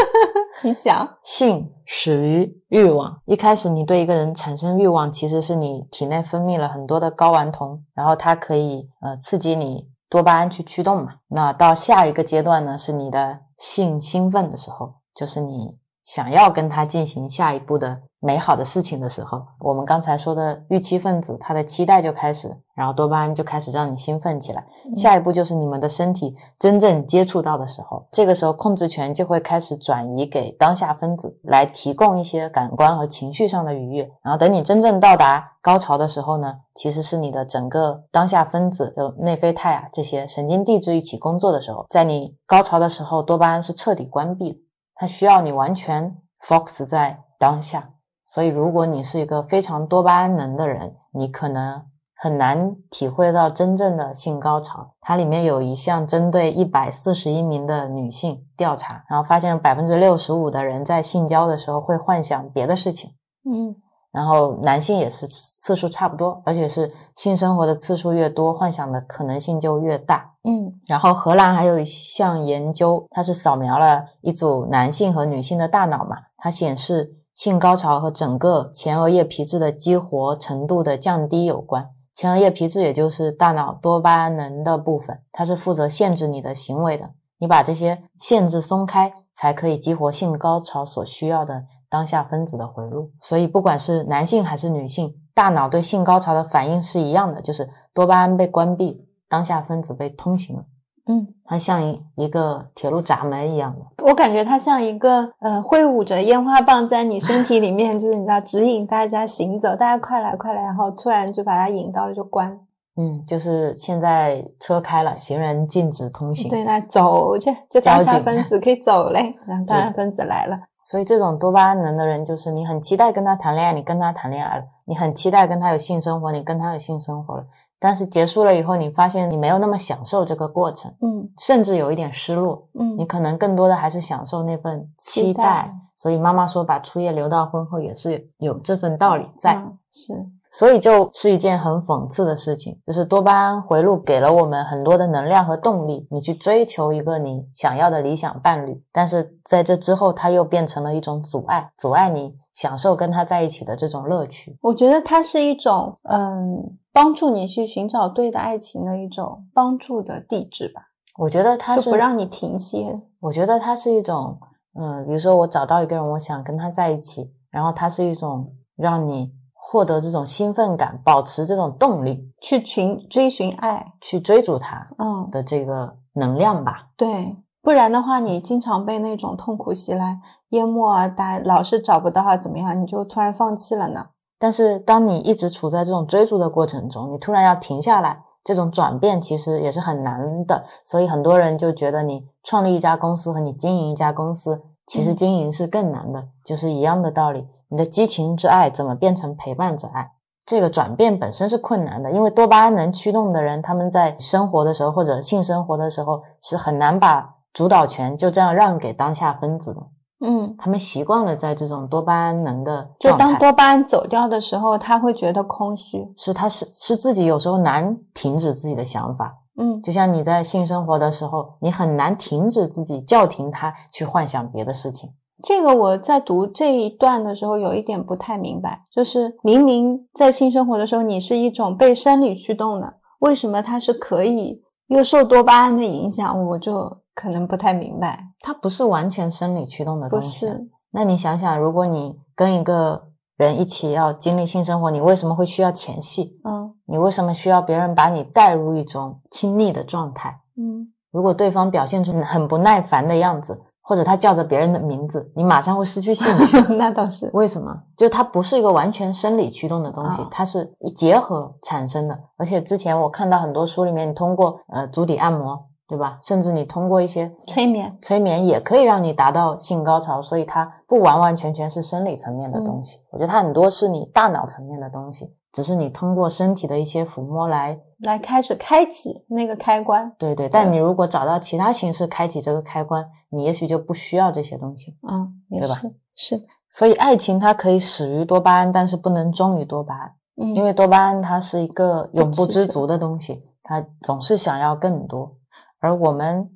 你讲，性始于欲望。一开始你对一个人产生欲望，其实是你体内分泌了很多的睾丸酮，然后它可以呃刺激你多巴胺去驱动嘛。那到下一个阶段呢，是你的性兴奋的时候，就是你想要跟他进行下一步的美好的事情的时候，我们刚才说的预期分子，他的期待就开始，然后多巴胺就开始让你兴奋起来。下一步就是你们的身体真正接触到的时候，这个时候控制权就会开始转移给当下分子，来提供一些感官和情绪上的愉悦。然后等你真正到达高潮的时候呢，其实是你的整个当下分子有内啡肽啊这些神经递质一起工作的时候，在你高潮的时候，多巴胺是彻底关闭的，它需要你完全 focus 在当下。所以，如果你是一个非常多巴胺能的人，你可能很难体会到真正的性高潮。它里面有一项针对一百四十一名的女性调查，然后发现百分之六十五的人在性交的时候会幻想别的事情，嗯然后男性也是次数差不多，而且是性生活的次数越多，幻想的可能性就越大。嗯然后荷兰还有一项研究，它是扫描了一组男性和女性的大脑嘛，它显示性高潮和整个前额叶皮质的激活程度的降低有关。前额叶皮质也就是大脑多巴胺能的部分，它是负责限制你的行为的。你把这些限制松开，才可以激活性高潮所需要的当下分子的回路。所以，不管是男性还是女性，大脑对性高潮的反应是一样的，就是多巴胺被关闭，当下分子被通行了。嗯，它像一一个铁路闸门一样的。我感觉它像一个呃挥舞着烟花棒在你身体里面，就是你知道指引大家行走，大家快来快来，然后突然就把它引到了就关。嗯，就是现在车开了，行人禁止通行。对，那走去就当下分子可以走嘞，然后当下分子来了。所以这种多巴胺能的人，就是你很期待跟他谈恋爱，你跟他谈恋爱了；你很期待跟他有性生活，你跟他有性生活了。但是结束了以后，你发现你没有那么享受这个过程，嗯甚至有一点失落。嗯，你可能更多的还是享受那份期期待所以妈妈说，把初夜留到婚后也是有这份道理在。嗯是所以就是一件很讽刺的事情，就是多巴胺回路给了我们很多的能量和动力，你去追求一个你想要的理想伴侣，但是在这之后，它又变成了一种阻碍，阻碍你享受跟他在一起的这种乐趣。我觉得它是一种嗯帮助你去寻找对的爱情的一种帮助的地质吧，我觉得它是不让你停歇。我觉得它是一种，嗯，比如说我找到一个人，我想跟他在一起，然后它是一种让你获得这种兴奋感，保持这种动力，去寻追寻爱，去追逐它嗯，的这个能量吧。对，不然的话，你经常被那种痛苦袭来，淹没啊，打老是找不到啊，怎么样，你就突然放弃了呢？但是当你一直处在这种追逐的过程中，你突然要停下来，这种转变其实也是很难的。所以很多人就觉得你创立一家公司和你经营一家公司，其实嗯经营是更难的，就是一样的道理。你的激情之爱怎么变成陪伴之爱？这个转变本身是困难的，因为多巴胺能驱动的人，他们在生活的时候或者性生活的时候是很难把主导权就这样让给当下分子的。嗯，他们习惯了在这种多巴胺能的就状态。当多巴胺走掉的时候，他会觉得空虚。是他是是自己有时候难停止自己的想法，嗯就像你在性生活的时候，你很难停止自己叫停他去幻想别的事情。这个我在读这一段的时候有一点不太明白，就是明明在性生活的时候，你是一种被生理驱动的，为什么它是可以又受多巴胺的影响？我就可能不太明白。它不是完全生理驱动的不东西不。是，那你想想，如果你跟一个人一起要经历性生活，你为什么会需要前戏？嗯你为什么需要别人把你带入一种亲密的状态？嗯如果对方表现出很不耐烦的样子，或者他叫着别人的名字，你马上会失去兴趣。那倒是，为什么？就是它不是一个完全生理驱动的东西，啊它是一结合产生的。而且之前我看到很多书里面，你通过呃足底按摩，对吧？甚至你通过一些催眠，催眠也可以让你达到性高潮，所以它不完完全全是生理层面的东西。我觉得它很多是你大脑层面的东西，只是你通过身体的一些抚摸来，来开始开启那个开关。对对。但你如果找到其他形式开启这个开关，你也许就不需要这些东西。嗯，也对吧是是，所以爱情它可以始于多巴胺，但是不能终于多巴胺。嗯，因为多巴胺它是一个永不知足的东西，它总是想要更多。而我们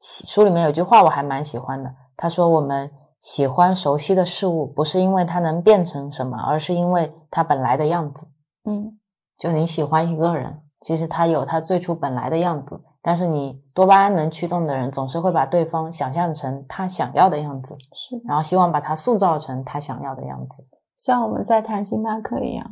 喜书里面有句话我还蛮喜欢的，他说我们喜欢熟悉的事物，不是因为它能变成什么，而是因为它本来的样子。嗯就你喜欢一个人，其实他有他最初本来的样子，但是你多巴胺能驱动的人，总是会把对方想象成他想要的样子，是，然后希望把他塑造成他想要的样子。像我们在谈星巴克一样，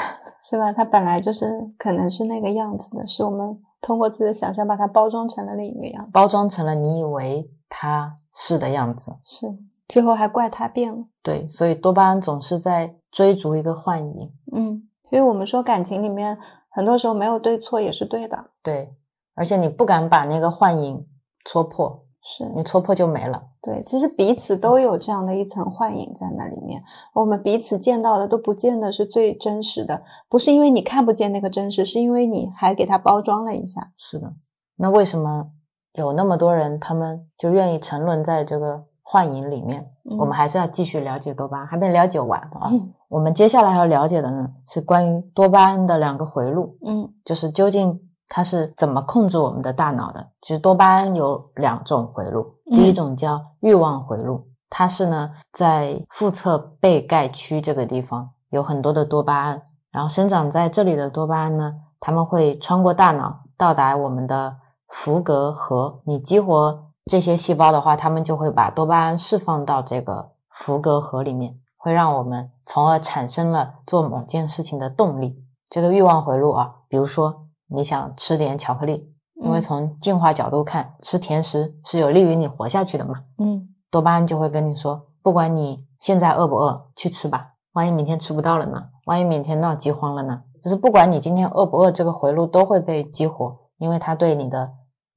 是吧？他本来就是可能是那个样子的，是我们通过自己的想象把它包装成了另一个样子。包装成了你以为他是的样子。是，最后还怪他变了。对，所以多巴胺总是在追逐一个幻影。嗯，所以我们说感情里面很多时候没有对错也是对的。对，而且你不敢把那个幻影戳破，是你戳破就没了。对，其实彼此都有这样的一层幻影在那里面，我们彼此见到的都不见得是最真实的，不是因为你看不见那个真实，是因为你还给它包装了一下。是的，那为什么有那么多人他们就愿意沉沦在这个幻影里面？嗯我们还是要继续了解多巴胺，还没了解完啊。嗯我们接下来要了解的呢是关于多巴胺的两个回路，嗯就是究竟它是怎么控制我们的大脑的。就是多巴胺有两种回路，嗯第一种叫欲望回路，它是呢在腹侧背盖区这个地方有很多的多巴胺，然后生长在这里的多巴胺呢，它们会穿过大脑到达我们的福格核。你激活这些细胞的话，它们就会把多巴胺释放到这个福格核里面，会让我们从而产生了做某件事情的动力。这个欲望回路啊，比如说你想吃点巧克力，因为嗯从进化角度看，吃甜食是有利于你活下去的嘛。嗯多巴胺就会跟你说，不管你现在饿不饿，去吃吧。万一明天吃不到了呢？万一明天闹饥荒了呢？就是不管你今天饿不饿，这个回路都会被激活，因为它对你的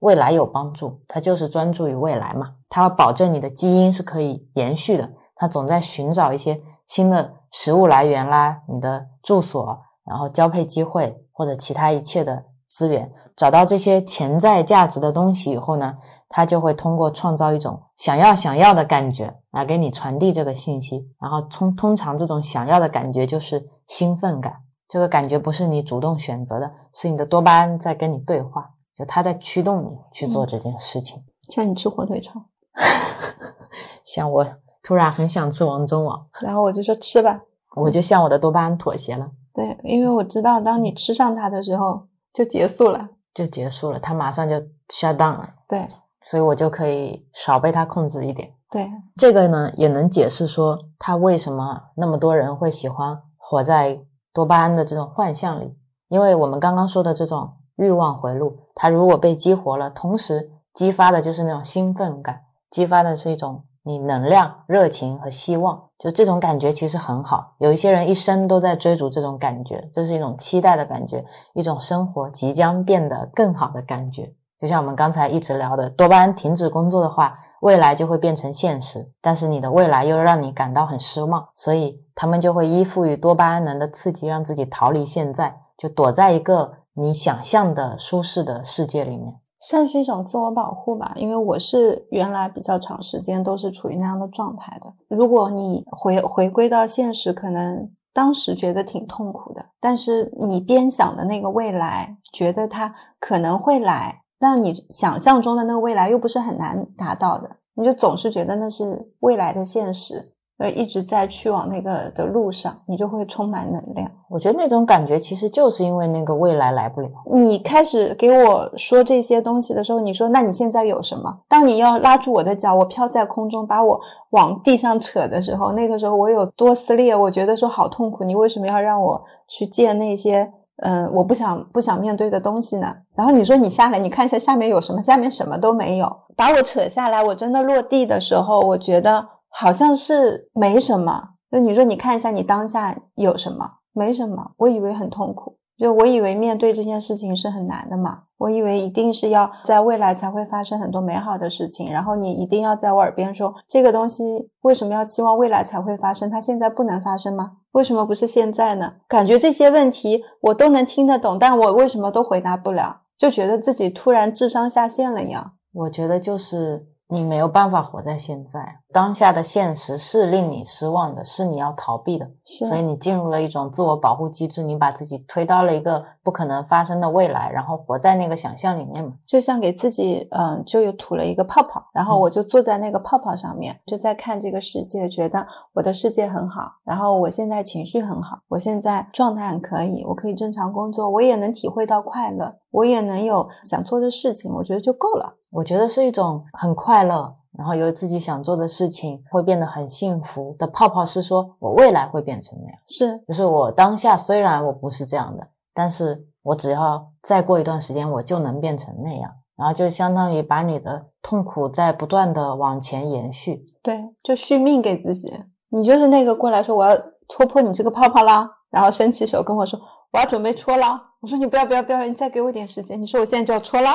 未来有帮助。它就是专注于未来嘛，它要保证你的基因是可以延续的。它总在寻找一些新的食物来源啦，你的住所，然后交配机会或者其他一切的资源。找到这些潜在价值的东西以后呢，它就会通过创造一种想要想要的感觉来给你传递这个信息，然后通通常这种想要的感觉就是兴奋感，这个感觉不是你主动选择的，是你的多巴胺在跟你对话，就它在驱动你去做这件事情。像你吃火腿肠，像我突然很想吃王中王，然后我就说吃吧。我就向我的多巴胺妥协了，对，因为我知道当你吃上它的时候就结束了。就结束了，它马上就 shut down 了，对所以我就可以少被它控制一点。对，这个呢，也能解释说他为什么那么多人会喜欢活在多巴胺的这种幻象里，因为我们刚刚说的这种欲望回路，它如果被激活了，同时激发的就是那种兴奋感，激发的是一种你能量、热情和希望，就这种感觉其实很好。有一些人一生都在追逐这种感觉，这是一种期待的感觉，一种生活即将变得更好的感觉。就像我们刚才一直聊的，多巴胺停止工作的话，未来就会变成现实，但是你的未来又让你感到很失望，所以他们就会依附于多巴胺能的刺激，让自己逃离现在，就躲在一个你想象的舒适的世界里面。算是一种自我保护吧。因为我是原来比较长时间都是处于那样的状态的。如果你回回归到现实，可能当时觉得挺痛苦的，但是你边想的那个未来，觉得它可能会来，那你想象中的那个未来又不是很难达到的，你就总是觉得那是未来的现实。呃，一直在去往那个的路上，你就会充满能量。我觉得那种感觉其实就是因为那个未来来不了。你开始给我说这些东西的时候，你说那你现在有什么？当你要拉住我的脚，我飘在空中，把我往地上扯的时候，那个时候我有多撕裂？我觉得说好痛苦。你为什么要让我去见那些嗯我不想不想面对的东西呢？然后你说你下来，你看一下下面有什么？下面什么都没有。把我扯下来，我真的落地的时候，我觉得。好像是没什么，就你说你看一下你当下有什么？没什么，我以为很痛苦，就我以为面对这件事情是很难的嘛，我以为一定是要在未来才会发生很多美好的事情，然后你一定要在我耳边说这个东西为什么要期望未来才会发生？它现在不能发生吗？为什么不是现在呢？感觉这些问题我都能听得懂，但我为什么都回答不了？就觉得自己突然智商下线了一样。我觉得就是。你没有办法活在现在，当下的现实是令你失望的，是你要逃避的，所以你进入了一种自我保护机制，你把自己推到了一个不可能发生的未来，然后活在那个想象里面嘛，就像给自己嗯，就又吐了一个泡泡，然后我就坐在那个泡泡上面，就在看这个世界，觉得我的世界很好，然后我现在情绪很好，我现在状态很可以，我可以正常工作，我也能体会到快乐，我也能有想做的事情，我觉得就够了。我觉得是一种很快乐，然后有自己想做的事情，会变得很幸福的泡泡。是说我未来会变成那样，是，就是我当下虽然我不是这样的，但是我只要再过一段时间，我就能变成那样。然后就相当于把你的痛苦在不断的往前延续，对，就续命给自己。你就是那个过来说我要戳破你这个泡泡啦，然后伸起手跟我说我要准备戳了。我说你不要不要不要，你再给我点时间。你说我现在就要戳了。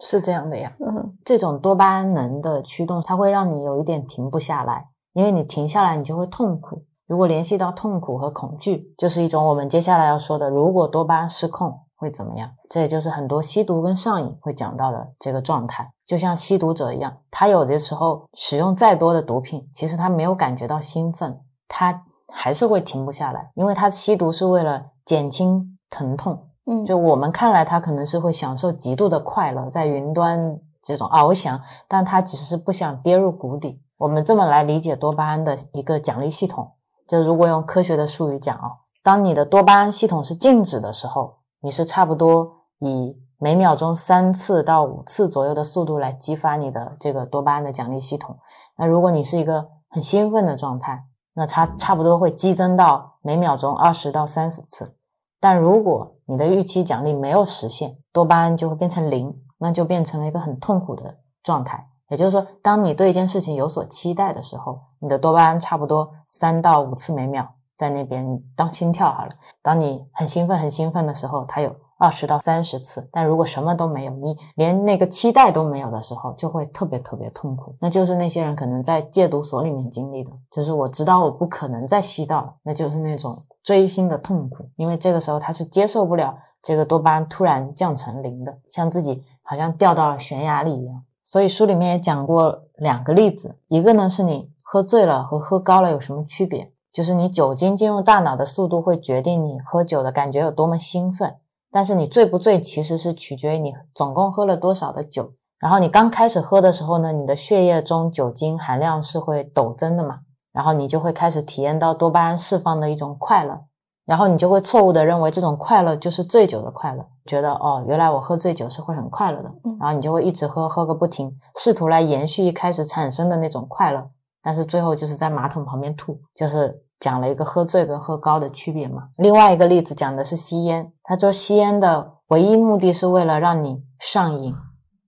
是这样的呀，嗯，这种多巴胺能的驱动，它会让你有一点停不下来，因为你停下来，你就会痛苦。如果联系到痛苦和恐惧，就是一种我们接下来要说的，如果多巴胺失控会怎么样？这也就是很多吸毒跟上瘾会讲到的这个状态。就像吸毒者一样，他有的时候使用再多的毒品，其实他没有感觉到兴奋，他还是会停不下来，因为他吸毒是为了减轻疼痛。嗯，就我们看来，他可能是会享受极度的快乐，在云端这种翱翔，但他只是不想跌入谷底。我们这么来理解多巴胺的一个奖励系统，就如果用科学的术语讲啊，当你的多巴胺系统是静止的时候，你是差不多以每秒钟三次到五次左右的速度来激发你的这个多巴胺的奖励系统。那如果你是一个很兴奋的状态，那它差不多会激增到每秒钟二十到三十次。但如果你的预期奖励没有实现，多巴胺就会变成零，那就变成了一个很痛苦的状态。也就是说，当你对一件事情有所期待的时候，你的多巴胺差不多三到五次每秒在那边当心跳好了。当你很兴奋、很兴奋的时候，它有二十到三十次。但如果什么都没有，你连那个期待都没有的时候，就会特别特别痛苦。那就是那些人可能在戒毒所里面经历的，就是我知道我不可能再吸到了，那就是那种。追星的痛苦，因为这个时候他是接受不了这个多巴胺突然降成零的，像自己好像掉到了悬崖里一样。所以书里面也讲过两个例子，一个呢是你喝醉了和喝高了有什么区别，就是你酒精进入大脑的速度会决定你喝酒的感觉有多么兴奋，但是你醉不醉其实是取决于你总共喝了多少的酒。然后你刚开始喝的时候呢，你的血液中酒精含量是会陡增的嘛。然后你就会开始体验到多巴胺释放的一种快乐，然后你就会错误的认为这种快乐就是醉酒的快乐，觉得哦，原来我喝醉酒是会很快乐的，然后你就会一直喝，喝个不停，试图来延续一开始产生的那种快乐，但是最后就是在马桶旁边吐，就是讲了一个喝醉跟喝高的区别嘛。另外一个例子讲的是吸烟，他说吸烟的唯一目的是为了让你上瘾，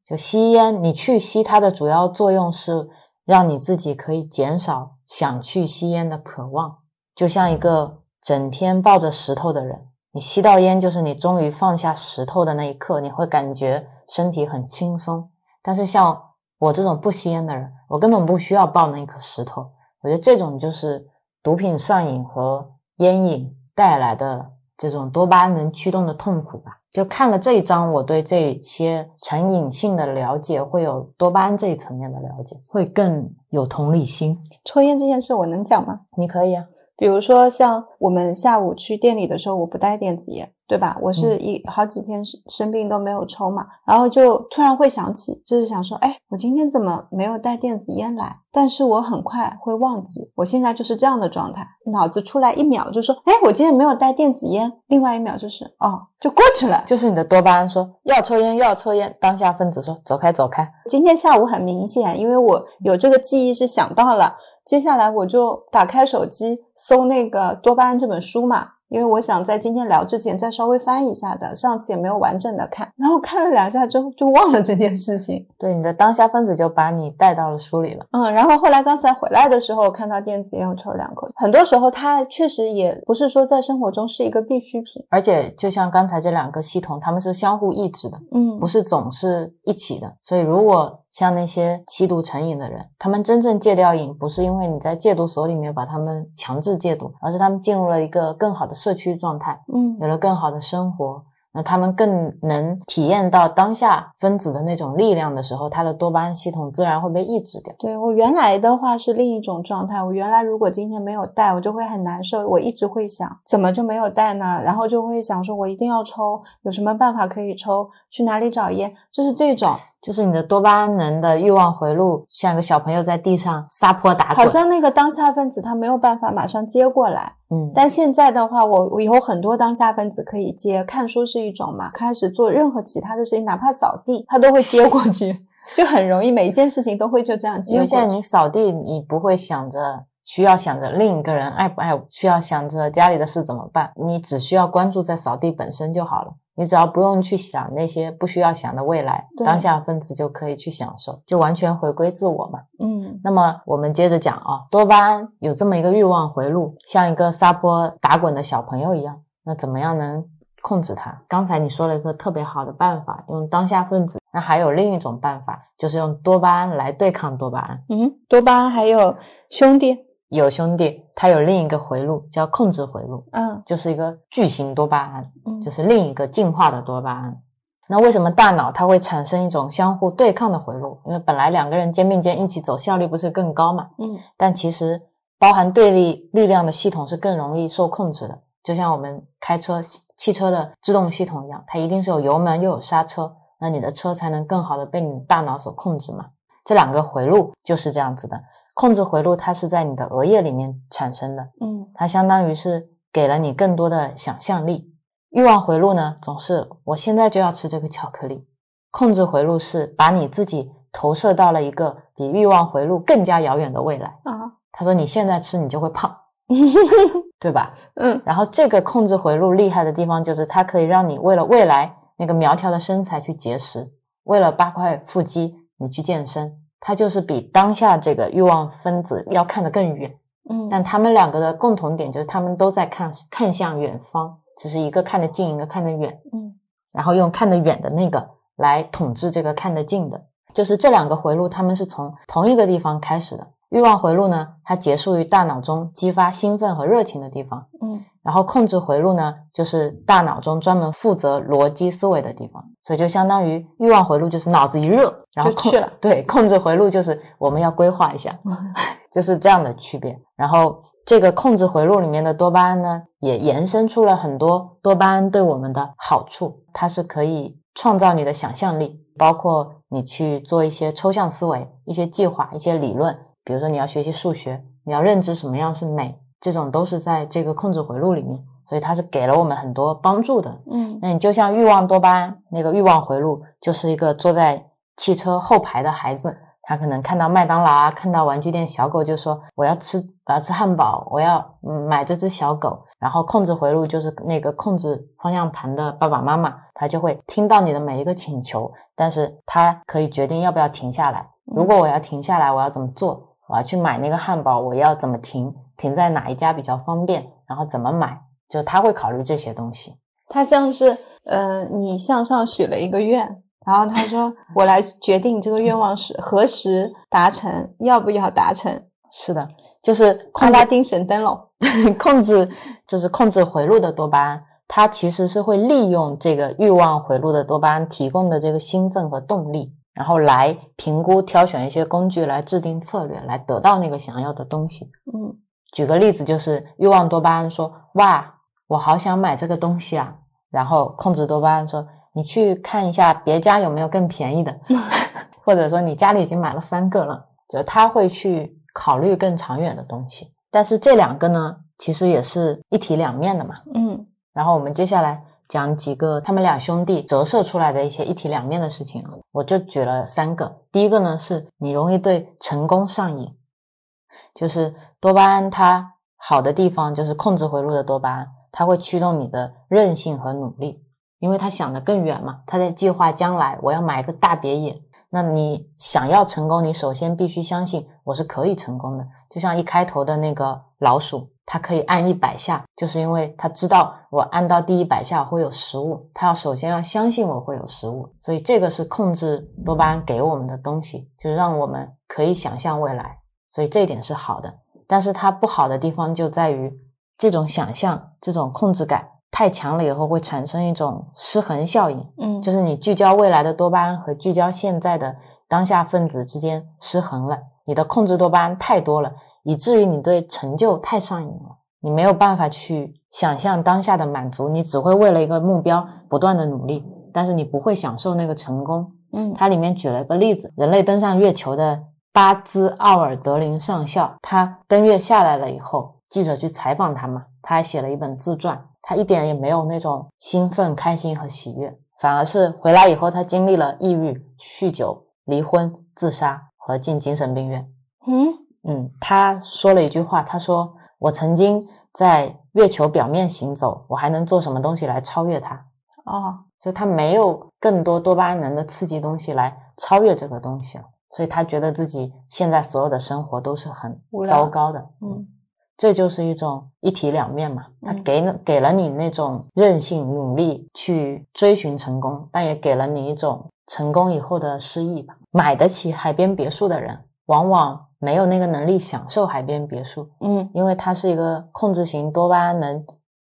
就吸烟，你去吸它的主要作用是让你自己可以减少。想去吸烟的渴望，就像一个整天抱着石头的人。你吸到烟，就是你终于放下石头的那一刻，你会感觉身体很轻松。但是像我这种不吸烟的人，我根本不需要抱那一颗石头。我觉得这种就是毒品上瘾和烟瘾带来的这种多巴胺能驱动的痛苦吧。就看了这一章，我对这些成瘾性的了解，会有多巴胺这一层面的了解，会更有同理心。抽烟这件事，我能讲吗？你可以啊。比如说像我们下午去店里的时候，我不带电子烟，对吧？我是一、好几天生生病都没有抽嘛，然后就突然会想起，就是想说，哎，我今天怎么没有带电子烟来？但是我很快会忘记，我现在就是这样的状态，脑子出来一秒就说，哎，我今天没有带电子烟，另外一秒就是，哦，就过去了。就是你的多巴胺说要抽烟要抽烟，当下分子说走开走开。今天下午很明显，因为我有这个记忆是想到了，接下来我就打开手机搜那个多巴胺这本书嘛，因为我想在今天聊之前再稍微翻一下的，上次也没有完整的看，然后看了两下之后就忘了这件事情。对，你的当下分子就把你带到了书里了。嗯，然后后来刚才回来的时候，看到电子烟，我抽了两口。很多时候它确实也不是说在生活中是一个必需品。而且就像刚才这两个系统，它们是相互抑制的，嗯不是总是一起的。所以如果像那些吸毒成瘾的人，他们真正戒掉瘾，不是因为你在戒毒所里面把他们强制戒毒，而是他们进入了一个更好的社区状态，嗯有了更好的生活。那他们更能体验到当下分子的那种力量的时候，他的多巴胺系统自然会被抑制掉。对我原来的话是另一种状态。我原来如果今天没有带，我就会很难受。我一直会想，怎么就没有带呢？然后就会想说，我一定要抽，有什么办法可以抽？去哪里找烟？就是这种，就是你的多巴胺能的欲望回路，像个小朋友在地上撒泼打滚，好像那个当下分子他没有办法马上接过来。嗯，但现在的话，我我有很多当下分子可以接，看书是一种嘛，开始做任何其他的事情，哪怕扫地，他都会接过去，就很容易，每一件事情都会就这样接过去。因为现在你扫地，你不会想着需要想着另一个人爱不爱我，需要想着家里的事怎么办，你只需要关注在扫地本身就好了。你只要不用去想那些不需要想的未来，当下分子就可以去享受，就完全回归自我嘛。嗯那么我们接着讲啊，多巴胺有这么一个欲望回路，像一个撒泼打滚的小朋友一样，那怎么样能控制它？刚才你说了一个特别好的办法，用当下分子。那还有另一种办法，就是用多巴胺来对抗多巴胺。嗯，多巴胺还有兄弟，有兄弟，他有另一个回路叫控制回路，嗯就是一个巨型多巴胺，嗯就是另一个进化的多巴胺。那为什么大脑它会产生一种相互对抗的回路？因为本来两个人肩并肩一起走，效率不是更高嘛？嗯但其实包含对立力量的系统是更容易受控制的，就像我们开车汽车的制动系统一样，它一定是有油门又有刹车，那你的车才能更好的被你大脑所控制嘛。这两个回路就是这样子的，控制回路它是在你的额叶里面产生的，嗯它相当于是给了你更多的想象力。欲望回路呢，总是我现在就要吃这个巧克力。控制回路是把你自己投射到了一个比欲望回路更加遥远的未来。啊他说你现在吃你就会胖，对吧？嗯然后这个控制回路厉害的地方就是它可以让你为了未来那个苗条的身材去节食，为了八块腹肌你去健身，它就是比当下这个欲望分子要看得更远。嗯，但他们两个的共同点就是他们都在看看向远方，只是一个看得近，一个看得远。嗯然后用看得远的那个来统治这个看得近的，就是这两个回路，他们是从同一个地方开始的。欲望回路呢，它结束于大脑中激发兴奋和热情的地方，嗯然后控制回路呢，就是大脑中专门负责逻辑思维的地方，所以就相当于欲望回路就是脑子一热，然后控就去了对，控制回路就是我们要规划一下，就是这样的区别。然后这个控制回路里面的多巴胺呢，也延伸出了很多多巴胺对我们的好处，它是可以创造你的想象力，包括你去做一些抽象思维、一些计划、一些理论，比如说你要学习数学，你要认知什么样是美，这种都是在这个控制回路里面，所以它是给了我们很多帮助的。嗯那你就像欲望多巴胺那个欲望回路，就是一个坐在汽车后排的孩子，他可能看到麦当劳啊，看到玩具店小狗，就说我要吃，我要吃汉堡，我要嗯买这只小狗。然后控制回路就是那个控制方向盘的爸爸妈妈，他就会听到你的每一个请求，但是他可以决定要不要停下来。如果我要停下来，我要怎么做？我要去买那个汉堡，我要怎么停？停在哪一家比较方便？然后怎么买？就他会考虑这些东西。他像是，呃，你向上许了一个愿，然后他说 我来决定这个愿望是何时达成，要不要达成。是的，就是控制阿拉丁神灯笼。控制就是控制回路的多巴胺，它其实是会利用这个欲望回路的多巴胺提供的这个兴奋和动力，然后来评估、挑选一些工具来制定策略，来得到那个想要的东西。嗯举个例子，就是欲望多巴胺说：“哇，我好想买这个东西啊。”然后控制多巴胺说：“你去看一下别家有没有更便宜的，或者说你家里已经买了三个了。”就他会去考虑更长远的东西。但是这两个呢，其实也是一体两面的嘛。嗯然后我们接下来讲几个他们俩兄弟折射出来的一些一体两面的事情，我就举了三个。第一个呢，是你容易对成功上瘾，就是多巴胺它好的地方就是控制回路的多巴胺，它会驱动你的韧性和努力，因为他想得更远嘛，他在计划将来我要买一个大别野。那你想要成功，你首先必须相信我是可以成功的。就像一开头的那个老鼠，它可以按一百下，就是因为它知道我按到第一百下会有食物，它要首先要相信我会有食物。所以这个是控制多巴胺给我们的东西，就是让我们可以想象未来。所以这一点是好的，但是它不好的地方就在于这种想象、这种控制感太强了以后，会产生一种失衡效应。嗯，就是你聚焦未来的多巴胺和聚焦现在的当下分子之间失衡了，你的控制多巴胺太多了，以至于你对成就太上瘾了，你没有办法去想象当下的满足，你只会为了一个目标不断的努力，但是你不会享受那个成功。嗯它里面举了一个例子，人类登上月球的巴兹奥尔德林上校，他登月下来了以后，记者去采访他嘛，他还写了一本自传，他一点也没有那种兴奋、开心和喜悦，反而是回来以后，他经历了抑郁、酗酒、离婚、自杀和进精神病院。嗯嗯，他说了一句话，他说：“我曾经在月球表面行走，我还能做什么东西来超越它？”哦，就他没有更多多巴胺能的刺激东西来超越这个东西了，所以他觉得自己现在所有的生活都是很糟糕的。嗯这就是一种一体两面嘛，它嗯给了给了你那种韧性、努力去追寻成功，但也给了你一种成功以后的失意吧。买得起海边别墅的人，往往没有那个能力享受海边别墅，嗯因为他是一个控制型多巴胺能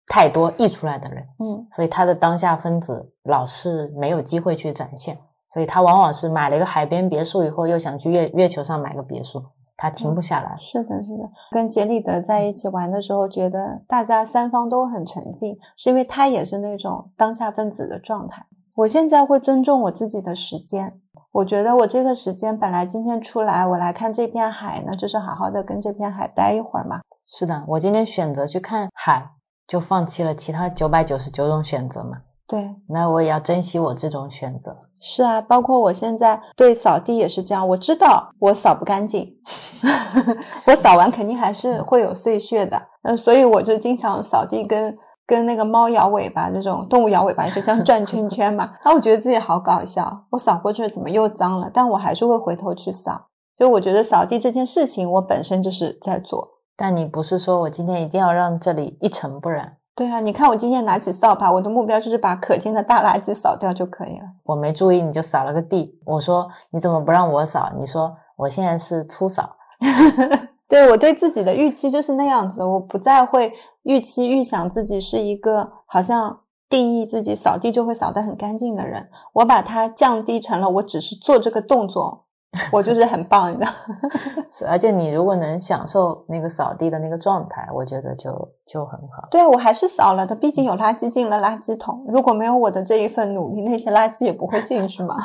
太多溢出来的人。嗯所以他的当下分子老是没有机会去展现，所以他往往是买了一个海边别墅以后，又想去月月球上买个别墅，他停不下来。是的，是的。跟杰里德在一起玩的时候，觉得大家三方都很沉静，是因为他也是那种当下分子的状态。我现在会尊重我自己的时间，我觉得我这个时间本来今天出来，我来看这片海呢，就是好好的跟这片海待一会儿嘛。是的，我今天选择去看海，就放弃了其他九百九十九种选择嘛。对，那我也要珍惜我这种选择。是啊，包括我现在对扫地也是这样，我知道我扫不干净，我扫完肯定还是会有碎屑的，呃，所以我就经常扫地跟跟那个猫摇尾巴这种动物摇尾巴就这样 转圈圈嘛，然后我觉得自己好搞笑，我扫过去怎么又脏了？但我还是会回头去扫，就我觉得扫地这件事情我本身就是在做。但你不是说我今天一定要让这里一尘不染？对啊，你看我今天拿起扫把，我的目标就是把可见的大垃圾扫掉就可以了。我没注意你就扫了个地，我说你怎么不让我扫？你说我现在是粗扫。对我对自己的预期就是那样子，我不再会预期预想自己是一个好像定义自己扫地就会扫得很干净的人，我把它降低成了我只是做这个动作，我就是很棒，你知道。是，而且你如果能享受那个扫地的那个状态，我觉得就就很好。对啊，我还是扫了的，毕竟有垃圾进了垃圾桶，如果没有我的这一份努力，那些垃圾也不会进去嘛。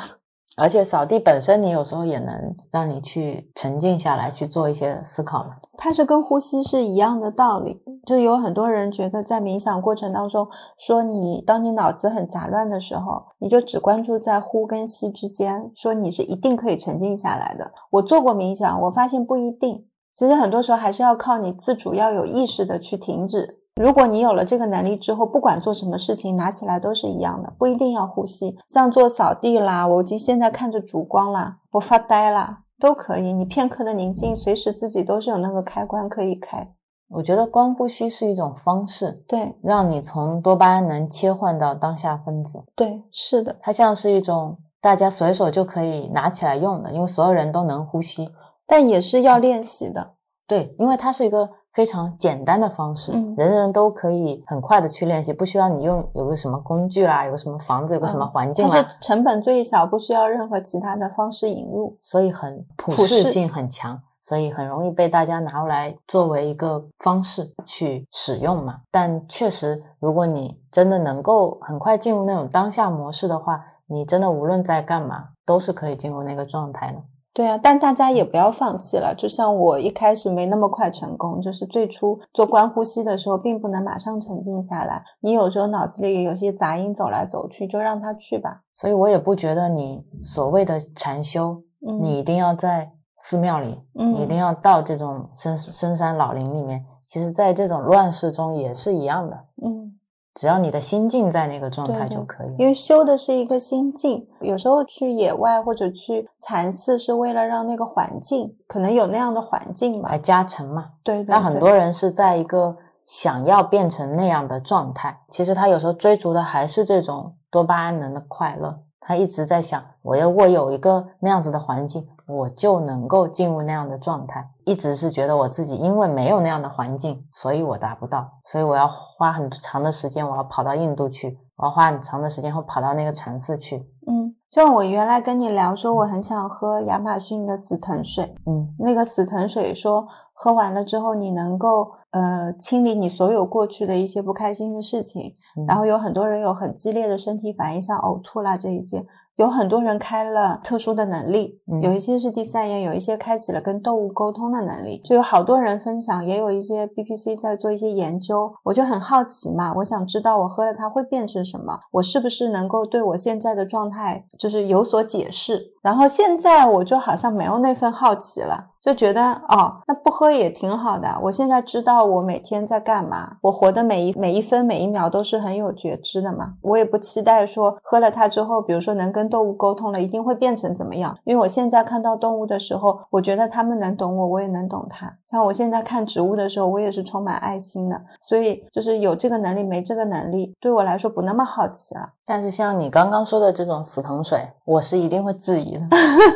而且扫地本身，你有时候也能让你去沉静下来，去做一些思考嘛。它是跟呼吸是一样的道理，就有很多人觉得在冥想过程当中，说你当你脑子很杂乱的时候，你就只关注在呼跟吸之间，说你是一定可以沉静下来的。我做过冥想，我发现不一定，其实很多时候还是要靠你自主，要有意识的去停止。如果你有了这个能力之后，不管做什么事情，拿起来都是一样的，不一定要呼吸。像做扫地啦，我已经现在看着烛光啦，我发呆啦，都可以。你片刻的宁静，随时自己都是有那个开关可以开。我觉得光呼吸是一种方式，对让你从多巴胺能切换到当下分子。对，是的，它像是一种大家随手就可以拿起来用的，因为所有人都能呼吸。但也是要练习的。对，因为它是一个非常简单的方式，嗯人人都可以很快的去练习，不需要你用有个什么工具啦，有个什么房子，有个什么嗯环境啦，它是成本最小，不需要任何其他的方式引入。所以很普适性很强。所以很容易被大家拿过来作为一个方式去使用嘛。但确实，如果你真的能够很快进入那种当下模式的话，你真的无论在干嘛，都是可以进入那个状态的。对啊，但大家也不要放弃了。就像我一开始没那么快成功，就是最初做观呼吸的时候，并不能马上沉静下来。你有时候脑子里有些杂音走来走去，就让它去吧。所以我也不觉得你所谓的禅修，嗯你一定要在寺庙里，嗯你一定要到这种深深山老林里面。其实，在这种乱世中也是一样的，嗯，只要你的心境在那个状态就可以。因为修的是一个心境。有时候去野外或者去禅寺，是为了让那个环境可能有那样的环境吧来。加成嘛。对对那很多人是在一个想要变成那样的状态，其实他有时候追逐的还是这种多巴胺能的快乐。他一直在想，我要我有一个那样子的环境，我就能够进入那样的状态。一直是觉得我自己因为没有那样的环境，所以我达不到，所以我要花很长的时间，我要跑到印度去，我要花很长的时间，会跑到那个城市去。嗯，就像我原来跟你聊说，我很想喝亚马逊的死藤水，嗯那个死藤水说喝完了之后，你能够呃清理你所有过去的一些不开心的事情，嗯然后有很多人有很激烈的身体反应，像呕吐啦这一些。有很多人开了特殊的能力，嗯有一些是第三眼，有一些开启了跟动物沟通的能力，就有好多人分享，也有一些 BPC 在做一些研究，我就很好奇嘛，我想知道我喝了它会变成什么，我是不是能够对我现在的状态就是有所解释？然后现在我就好像没有那份好奇了，就觉得哦，那不喝也挺好的。我现在知道我每天在干嘛，我活的每一每一分每一秒都是很有觉知的嘛。我也不期待说喝了它之后，比如说能跟动物沟通了，一定会变成怎么样。因为我现在看到动物的时候，我觉得它们能懂我，我也能懂它。像我现在看植物的时候，我也是充满爱心的。所以就是有这个能力没这个能力，对我来说不那么好奇了。但是像你刚刚说的这种死藤水，我是一定会质疑的。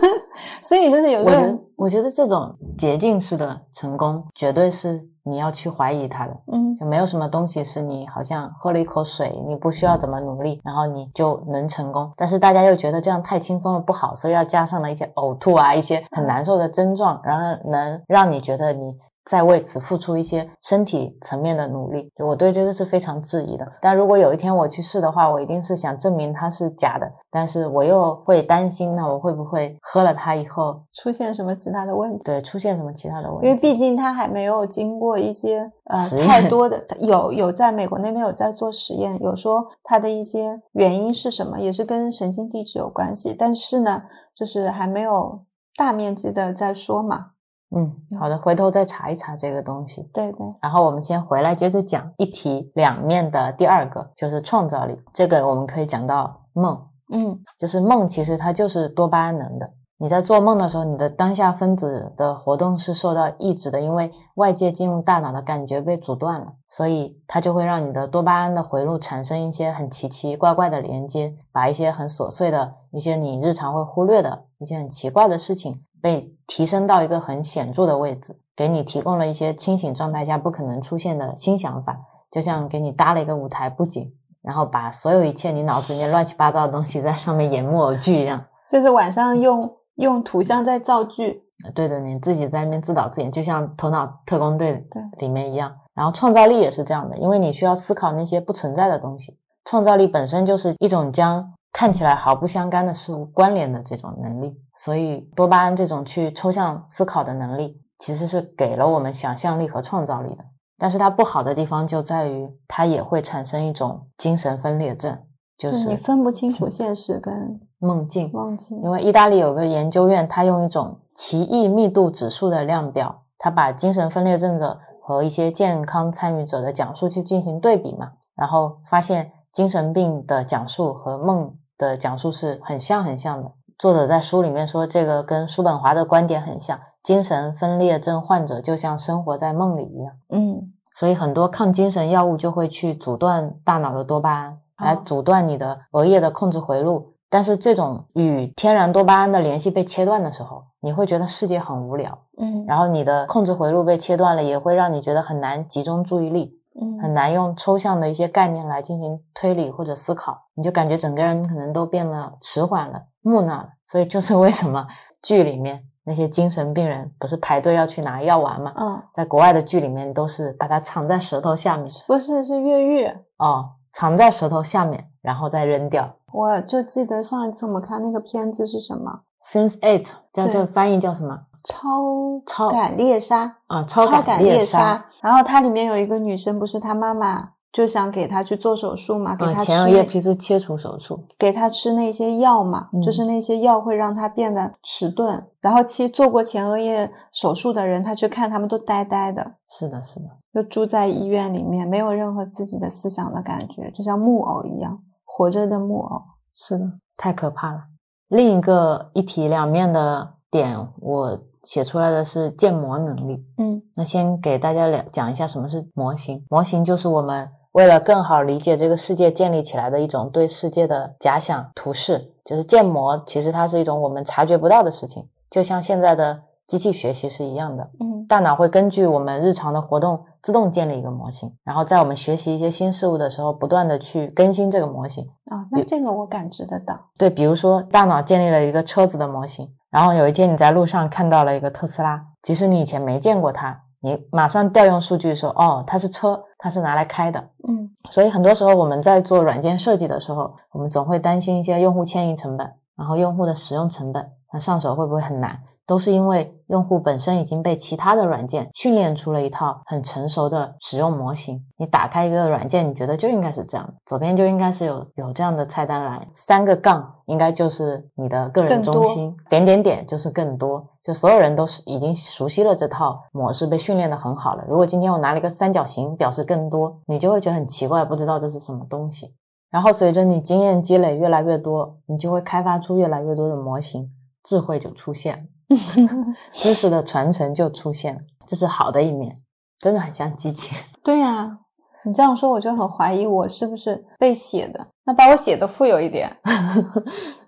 所以就是有我觉得时候，，我觉得这种捷径式的成功，绝对是你要去怀疑它的。嗯就没有什么东西是你好像喝了一口水，你不需要怎么努力，然后你就能成功。但是大家又觉得这样太轻松了不好，所以要加上了一些呕吐啊，一些很难受的症状，然后能让你觉得你在为此付出一些身体层面的努力。我对这个是非常质疑的。但如果有一天我去试的话，我一定是想证明它是假的，但是我又会担心，那我会不会喝了它以后，出现什么其他的问题？对出现什么其他的问题？因为毕竟它还没有经过一些呃太多的，有有在美国那边有在做实验，有说它的一些原因是什么，也是跟神经递质有关系，但是呢，就是还没有大面积的在说嘛。嗯，好的，回头再查一查这个东西。对对，然后我们先回来接着讲一体两面的第二个，就是创造力。这个我们可以讲到梦，嗯就是梦其实它就是多巴胺能的。你在做梦的时候，你的当下分子的活动是受到抑制的，因为外界进入大脑的感觉被阻断了，所以它就会让你的多巴胺的回路产生一些很奇奇怪怪的连接，把一些很琐碎的一些你日常会忽略的一些很奇怪的事情被提升到一个很显著的位置，给你提供了一些清醒状态下不可能出现的新想法，就像给你搭了一个舞台布景，然后把所有一切你脑子里面乱七八糟的东西在上面演木偶剧一样。就是晚上用用图像在造句。对的，你自己在那边自导自演，就像《头脑特工队》里面一样。然后创造力也是这样的，因为你需要思考那些不存在的东西。创造力本身就是一种将看起来毫不相干的事物关联的这种能力，所以多巴胺这种去抽象思考的能力，其实是给了我们想象力和创造力的。但是它不好的地方就在于，它也会产生一种精神分裂症，就就是你分不清楚现实跟梦境。梦境。因为意大利有个研究院，他用一种奇异密度指数的量表，他把精神分裂症者和一些健康参与者的讲述去进行对比嘛，然后发现精神病的讲述和梦的讲述是很像很像的。作者在书里面说，这个跟叔本华的观点很像，精神分裂症患者就像生活在梦里一样。嗯所以很多抗精神药物就会去阻断大脑的多巴胺，来哦阻断你的额叶的控制回路。但是这种与天然多巴胺的联系被切断的时候，你会觉得世界很无聊，嗯然后你的控制回路被切断了，也会让你觉得很难集中注意力，嗯很难用抽象的一些概念来进行推理或者思考，你就感觉整个人可能都变得迟缓了、木讷了。所以就是为什么 剧里面那些精神病人不是排队要去拿药丸吗？嗯，在国外的剧里面都是把它藏在舌头下面，不是是越狱。哦，藏在舌头下面，然后再扔掉。我就记得上一次我们看那个片子是什么？Sense Eight 叫这对翻译叫什么？超超感猎杀，啊，超超感猎杀。。然后它里面有一个女生，不是她妈妈就想给她去做手术嘛，给啊，她吃前额叶皮质切除手术。给她吃那些药嘛，嗯就是那些药会让她变得迟钝。然后其实做过前额叶手术的人，他去看他们都呆呆的，是的，是的，就住在医院里面，没有任何自己的思想的感觉，就像木偶一样，活着的木偶。是的，太可怕了。另一个一体两面的点，我写出来的是建模能力。嗯那先给大家了讲一下什么是模型。模型就是我们为了更好理解这个世界建立起来的一种对世界的假想图示。就是建模，其实它是一种我们察觉不到的事情，就像现在的机器学习是一样的。嗯大脑会根据我们日常的活动自动建立一个模型，然后在我们学习一些新事物的时候，不断的去更新这个模型。啊，那这个我感知得到。对，比如说大脑建立了一个车子的模型，然后有一天你在路上看到了一个特斯拉，即使你以前没见过它，你马上调用数据说，哦，它是车，它是拿来开的。嗯所以很多时候我们在做软件设计的时候，我们总会担心一些用户迁移成本，然后用户的使用成本，那上手会不会很难？都是因为用户本身已经被其他的软件训练出了一套很成熟的使用模型。你打开一个软件，你觉得就应该是这样，左边就应该是有有这样的菜单栏，三个杠应该就是你的个人中心，点点点就是更多，就所有人都是已经熟悉了这套模式，被训练的很好了。如果今天我拿了一个三角形表示更多，你就会觉得很奇怪，不知道这是什么东西。然后随着你经验积累越来越多，你就会开发出越来越多的模型，智慧就出现了。知识的传承就出现了，这是好的一面，真的很像机器。对呀、你这样说我就很怀疑我是不是被写的，那把我写的富有一点。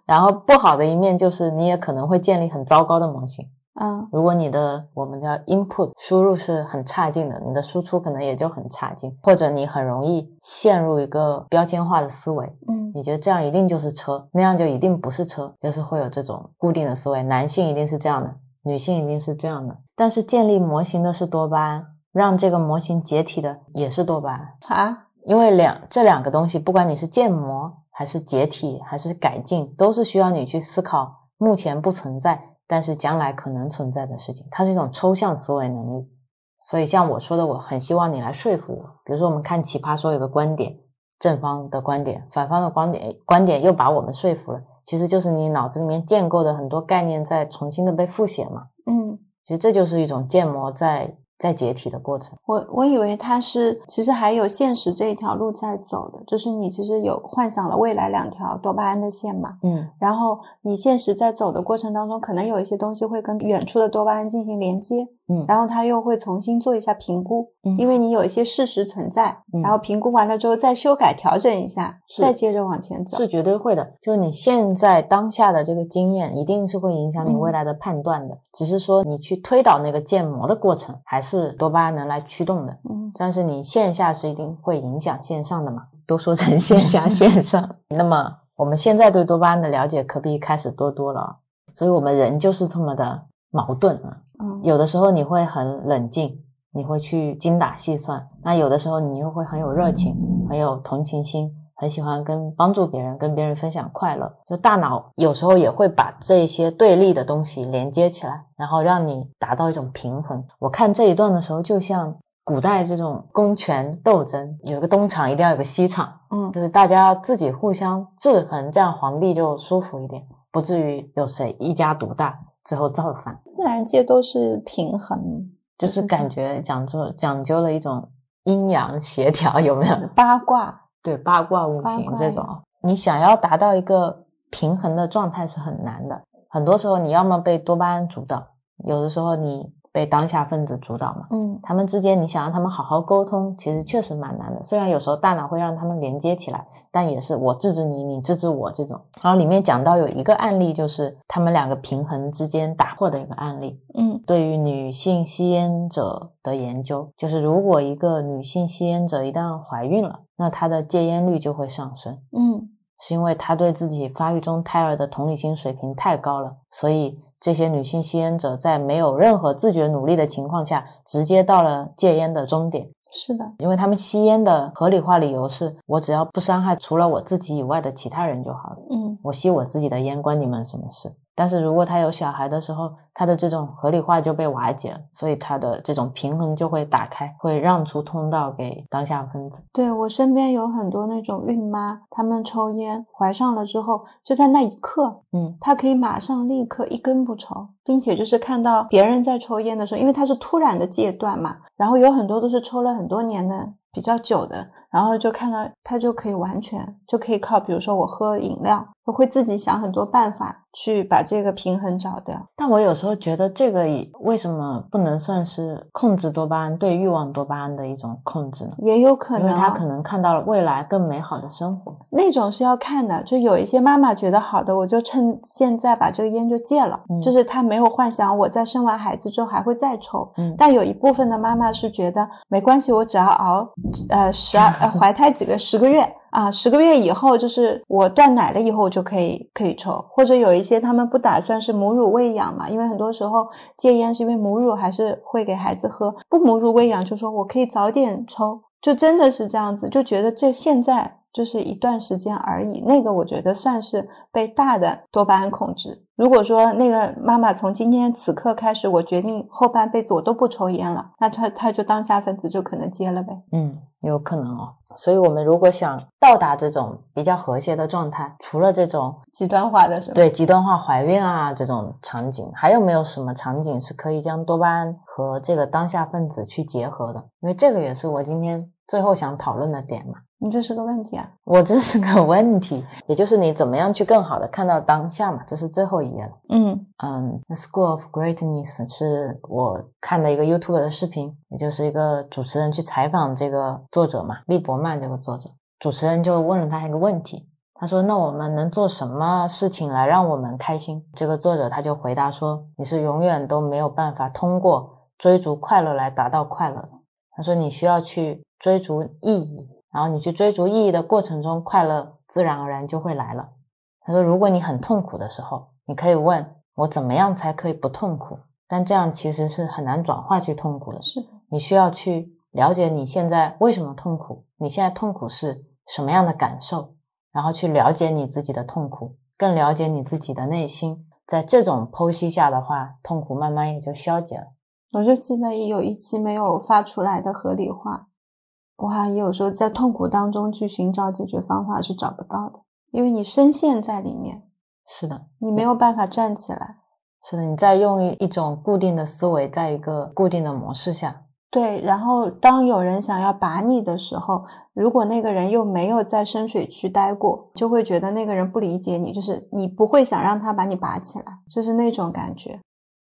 然后不好的一面就是你也可能会建立很糟糕的模型。嗯如果你的我们叫 input 输入是很差劲的，你的输出可能也就很差劲，或者你很容易陷入一个标签化的思维，嗯你觉得这样一定就是车，那样就一定不是车，就是会有这种固定的思维。男性一定是这样的，女性一定是这样的。但是建立模型的是多巴胺，让这个模型解体的也是多巴胺。啊，因为两这两个东西，不管你是建模还是解体还是改进，都是需要你去思考目前不存在，但是将来可能存在的事情。它是一种抽象思维能力。所以像我说的，我很希望你来说服我。比如说，我们看《奇葩说》有个观点，正方的观点，反方的观点，观点又把我们说服了。其实就是你脑子里面建构的很多概念在重新的被复写嘛。嗯，其实这就是一种建模在在解体的过程。我我以为它是其实还有现实这一条路在走的，就是你其实有幻想了未来两条多巴胺的线嘛，嗯然后你现实在走的过程当中，可能有一些东西会跟远处的多巴胺进行连接，嗯然后他又会重新做一下评估，嗯因为你有一些事实存在，嗯然后评估完了之后再修改调整一下，再接着往前走。是绝对会的，就是你现在当下的这个经验，一定是会影响你嗯未来的判断的。只是说你去推导那个建模的过程，还是多巴胺能来驱动的。嗯但是你线下是一定会影响线上的嘛？都说成线下线上，那么我们现在对多巴胺的了解可比一开始多多了。所以我们人就是这么的矛盾啊。嗯有的时候你会很冷静，你会去精打细算；那有的时候你又会很有热情，很有同情心，很喜欢跟帮助别人，跟别人分享快乐。就大脑有时候也会把这些对立的东西连接起来，然后让你达到一种平衡。我看这一段的时候，就像古代这种公权斗争，有个东厂一定要有个西厂，嗯就是大家自己互相制衡，这样皇帝就舒服一点，不至于有谁一家独大，最后造反。自然界都是平衡，就是感觉讲究讲究了一种阴阳协调，有没有？八卦。对，八卦五行这种，你想要达到一个平衡的状态是很难的。很多时候，你要么被多巴胺主导，有的时候你被当下分子主导嘛。嗯他们之间，你想让他们好好沟通，其实确实蛮难的。虽然有时候大脑会让他们连接起来，但也是我制止你，你制止我这种。然后里面讲到有一个案例，就是他们两个平衡之间打破的一个案例。嗯对于女性吸烟者的研究，就是如果一个女性吸烟者一旦怀孕了，那她的戒烟率就会上升，嗯是因为她对自己发育中胎儿的同理心水平太高了，所以这些女性吸烟者在没有任何自觉努力的情况下，直接到了戒烟的终点。是的，因为他们吸烟的合理化理由是我只要不伤害除了我自己以外的其他人就好了，嗯，我吸我自己的烟关你们什么事？但是如果他有小孩的时候，他的这种合理化就被瓦解了，所以他的这种平衡就会打开，会让出通道给当下分子。对我身边有很多那种孕妈，她们抽烟怀上了之后，就在那一刻，嗯，她可以马上立刻一根不抽，并且就是看到别人在抽烟的时候，因为她是突然的戒断嘛，然后有很多都是抽了很多年的比较久的，然后就看到他就可以完全就可以靠，比如说我喝饮料，我会自己想很多办法去把这个平衡找掉。但我有时候觉得这个也为什么不能算是控制多巴胺对欲望多巴胺的一种控制呢？也有可能啊，因为他可能看到了未来更美好的生活。那种是要看的，就有一些妈妈觉得好的，我就趁现在把这个烟就戒了，嗯就是她没有幻想我在生完孩子之后还会再抽。嗯但有一部分的妈妈是觉得没关系，我只要熬呃十二 怀胎几个十个月啊，十个月以后就是我断奶了以后我就可以可以抽，或者有一些他们不打算是母乳喂养嘛，因为很多时候戒烟是因为母乳还是会给孩子喝，不母乳喂养就说我可以早点抽，就真的是这样子，就觉得这现在就是一段时间而已。那个我觉得算是被大的多巴胺控制。如果说那个妈妈从今天此刻开始，我决定后半辈子我都不抽烟了，那她她就当下分子就可能接了呗。嗯，有可能哦。所以，我们如果想到达这种比较和谐的状态，除了这种极端化的是吧？对极端化怀孕啊这种场景，还有没有什么场景是可以将多巴胺和这个当下分子去结合的？因为这个也是我今天最后想讨论的点嘛。你这是个问题啊。我这是个 问题，也就是你怎么样去更好的看到当下嘛，这是最后一页了。嗯嗯，《The School of Greatness》是我看的一个 YouTube 的视频，也就是一个主持人去采访这个作者嘛，利伯曼这个作者。主持人就问了他一个问题，他说：“那我们能做什么事情来让我们开心？”这个作者他就回答说：“你是永远都没有办法通过追逐快乐来达到快乐的。”他说：“你需要去追逐意义，然后你去追逐意义的过程中，快乐自然而然就会来了。”他说：“如果你很痛苦的时候，你可以问我怎么样才可以不痛苦，但这样其实是很难转化去痛苦的。是的，你需要去了解你现在为什么痛苦，你现在痛苦是什么样的感受，然后去了解你自己的痛苦，更了解你自己的内心。在这种剖析下的话，痛苦慢慢也就消解了。我就记得有一期没有发出来的合理化，我还有时候在痛苦当中去寻找解决方法是找不到的，因为你深陷在里面，是的，你没有办法站起来。是的，你在用一种固定的思维，在一个固定的模式下，对，然后当有人想要拔你的时候，如果那个人又没有在深水区待过，就会觉得那个人不理解你，就是你不会想让他把你拔起来，就是那种感觉。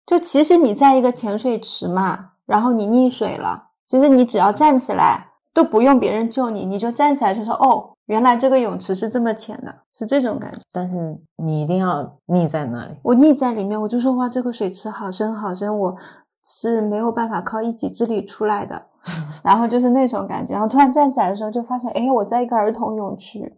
就其实你在一个潜水池嘛，然后你溺水了，其实你只要站起来，都不用别人救你，你就站起来就说哦，原来这个泳池是这么浅的，是这种感觉。但是你一定要溺在那里。我溺在里面，我就说哇，这个水池好深好深，我是没有办法靠一己之力出来的。然后就是那种感觉，然后突然站起来的时候，就发现，哎，我在一个儿童泳区，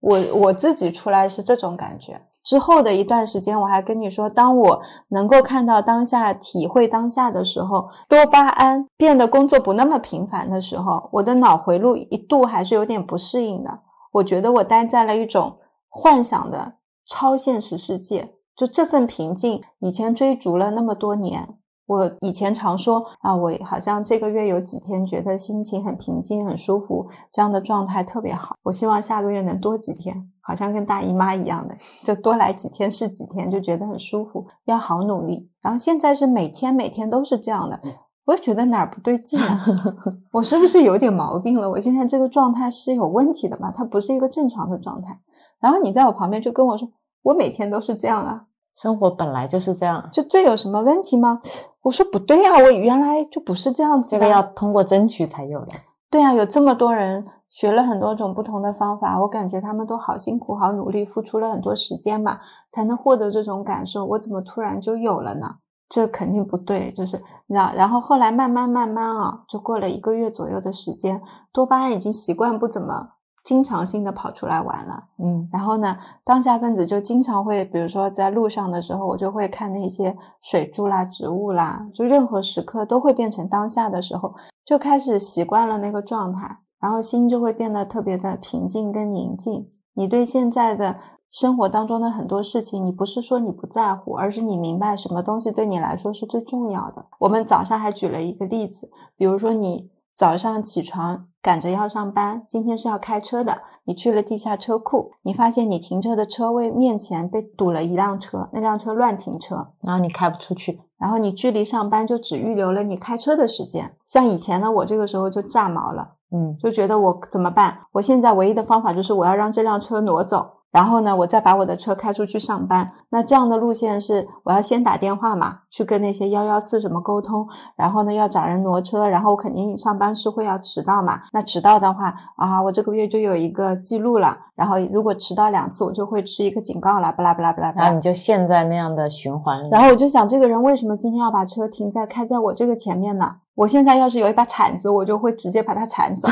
我我自己出来是这种感觉。之后的一段时间，我还跟你说，当我能够看到当下、体会当下的时候，多巴胺变得工作不那么频繁的时候，我的脑回路一度还是有点不适应的。我觉得我待在了一种幻想的超现实世界，就这份平静，以前追逐了那么多年。我以前常说啊，我好像这个月有几天觉得心情很平静、很舒服，这样的状态特别好。我希望下个月能多几天，好像跟大姨妈一样的，就多来几天是几天，就觉得很舒服，要好努力。然后现在是每天每天都是这样的，我也觉得哪儿不对劲啊，我是不是有点毛病了？我现在这个状态是有问题的吧？它不是一个正常的状态。然后你在我旁边就跟我说，我每天都是这样啊。生活本来就是这样，就这有什么问题吗？我说不对啊，我原来就不是这样子的。这个要通过争取才有的。对啊，有这么多人学了很多种不同的方法，我感觉他们都好辛苦、好努力，付出了很多时间嘛，才能获得这种感受。我怎么突然就有了呢？这肯定不对，就是你知道。然后后来慢慢慢慢啊，就过了一个月左右的时间，多巴胺已经习惯不怎么经常性的跑出来玩了。嗯然后呢，当下分子就经常会，比如说在路上的时候，我就会看那些水珠啦、植物啦，就任何时刻都会变成当下的时候，就开始习惯了那个状态，然后心就会变得特别的平静跟宁静。你对现在的生活当中的很多事情，你不是说你不在乎，而是你明白什么东西对你来说是最重要的。我们早上还举了一个例子，比如说你早上起床赶着要上班，今天是要开车的，你去了地下车库，你发现你停车的车位面前被堵了一辆车，那辆车乱停车，然后你开不出去，然后你距离上班就只预留了你开车的时间。像以前呢，我这个时候就炸毛了。嗯就觉得我怎么办？我现在唯一的方法就是我要让这辆车挪走，然后呢，我再把我的车开出去上班。那这样的路线是我要先打电话嘛，去跟那些幺幺四什么沟通，然后呢要找人挪车，然后我肯定上班是会要迟到嘛。那迟到的话啊，我这个月就有一个记录了，然后如果迟到两次，我就会吃一个警告了，巴拉巴拉巴拉巴拉然后你。就陷在那样的循环里。然后我就想，这个人为什么今天要把车停在开在我这个前面呢？我现在要是有一把铲子，我就会直接把他铲走。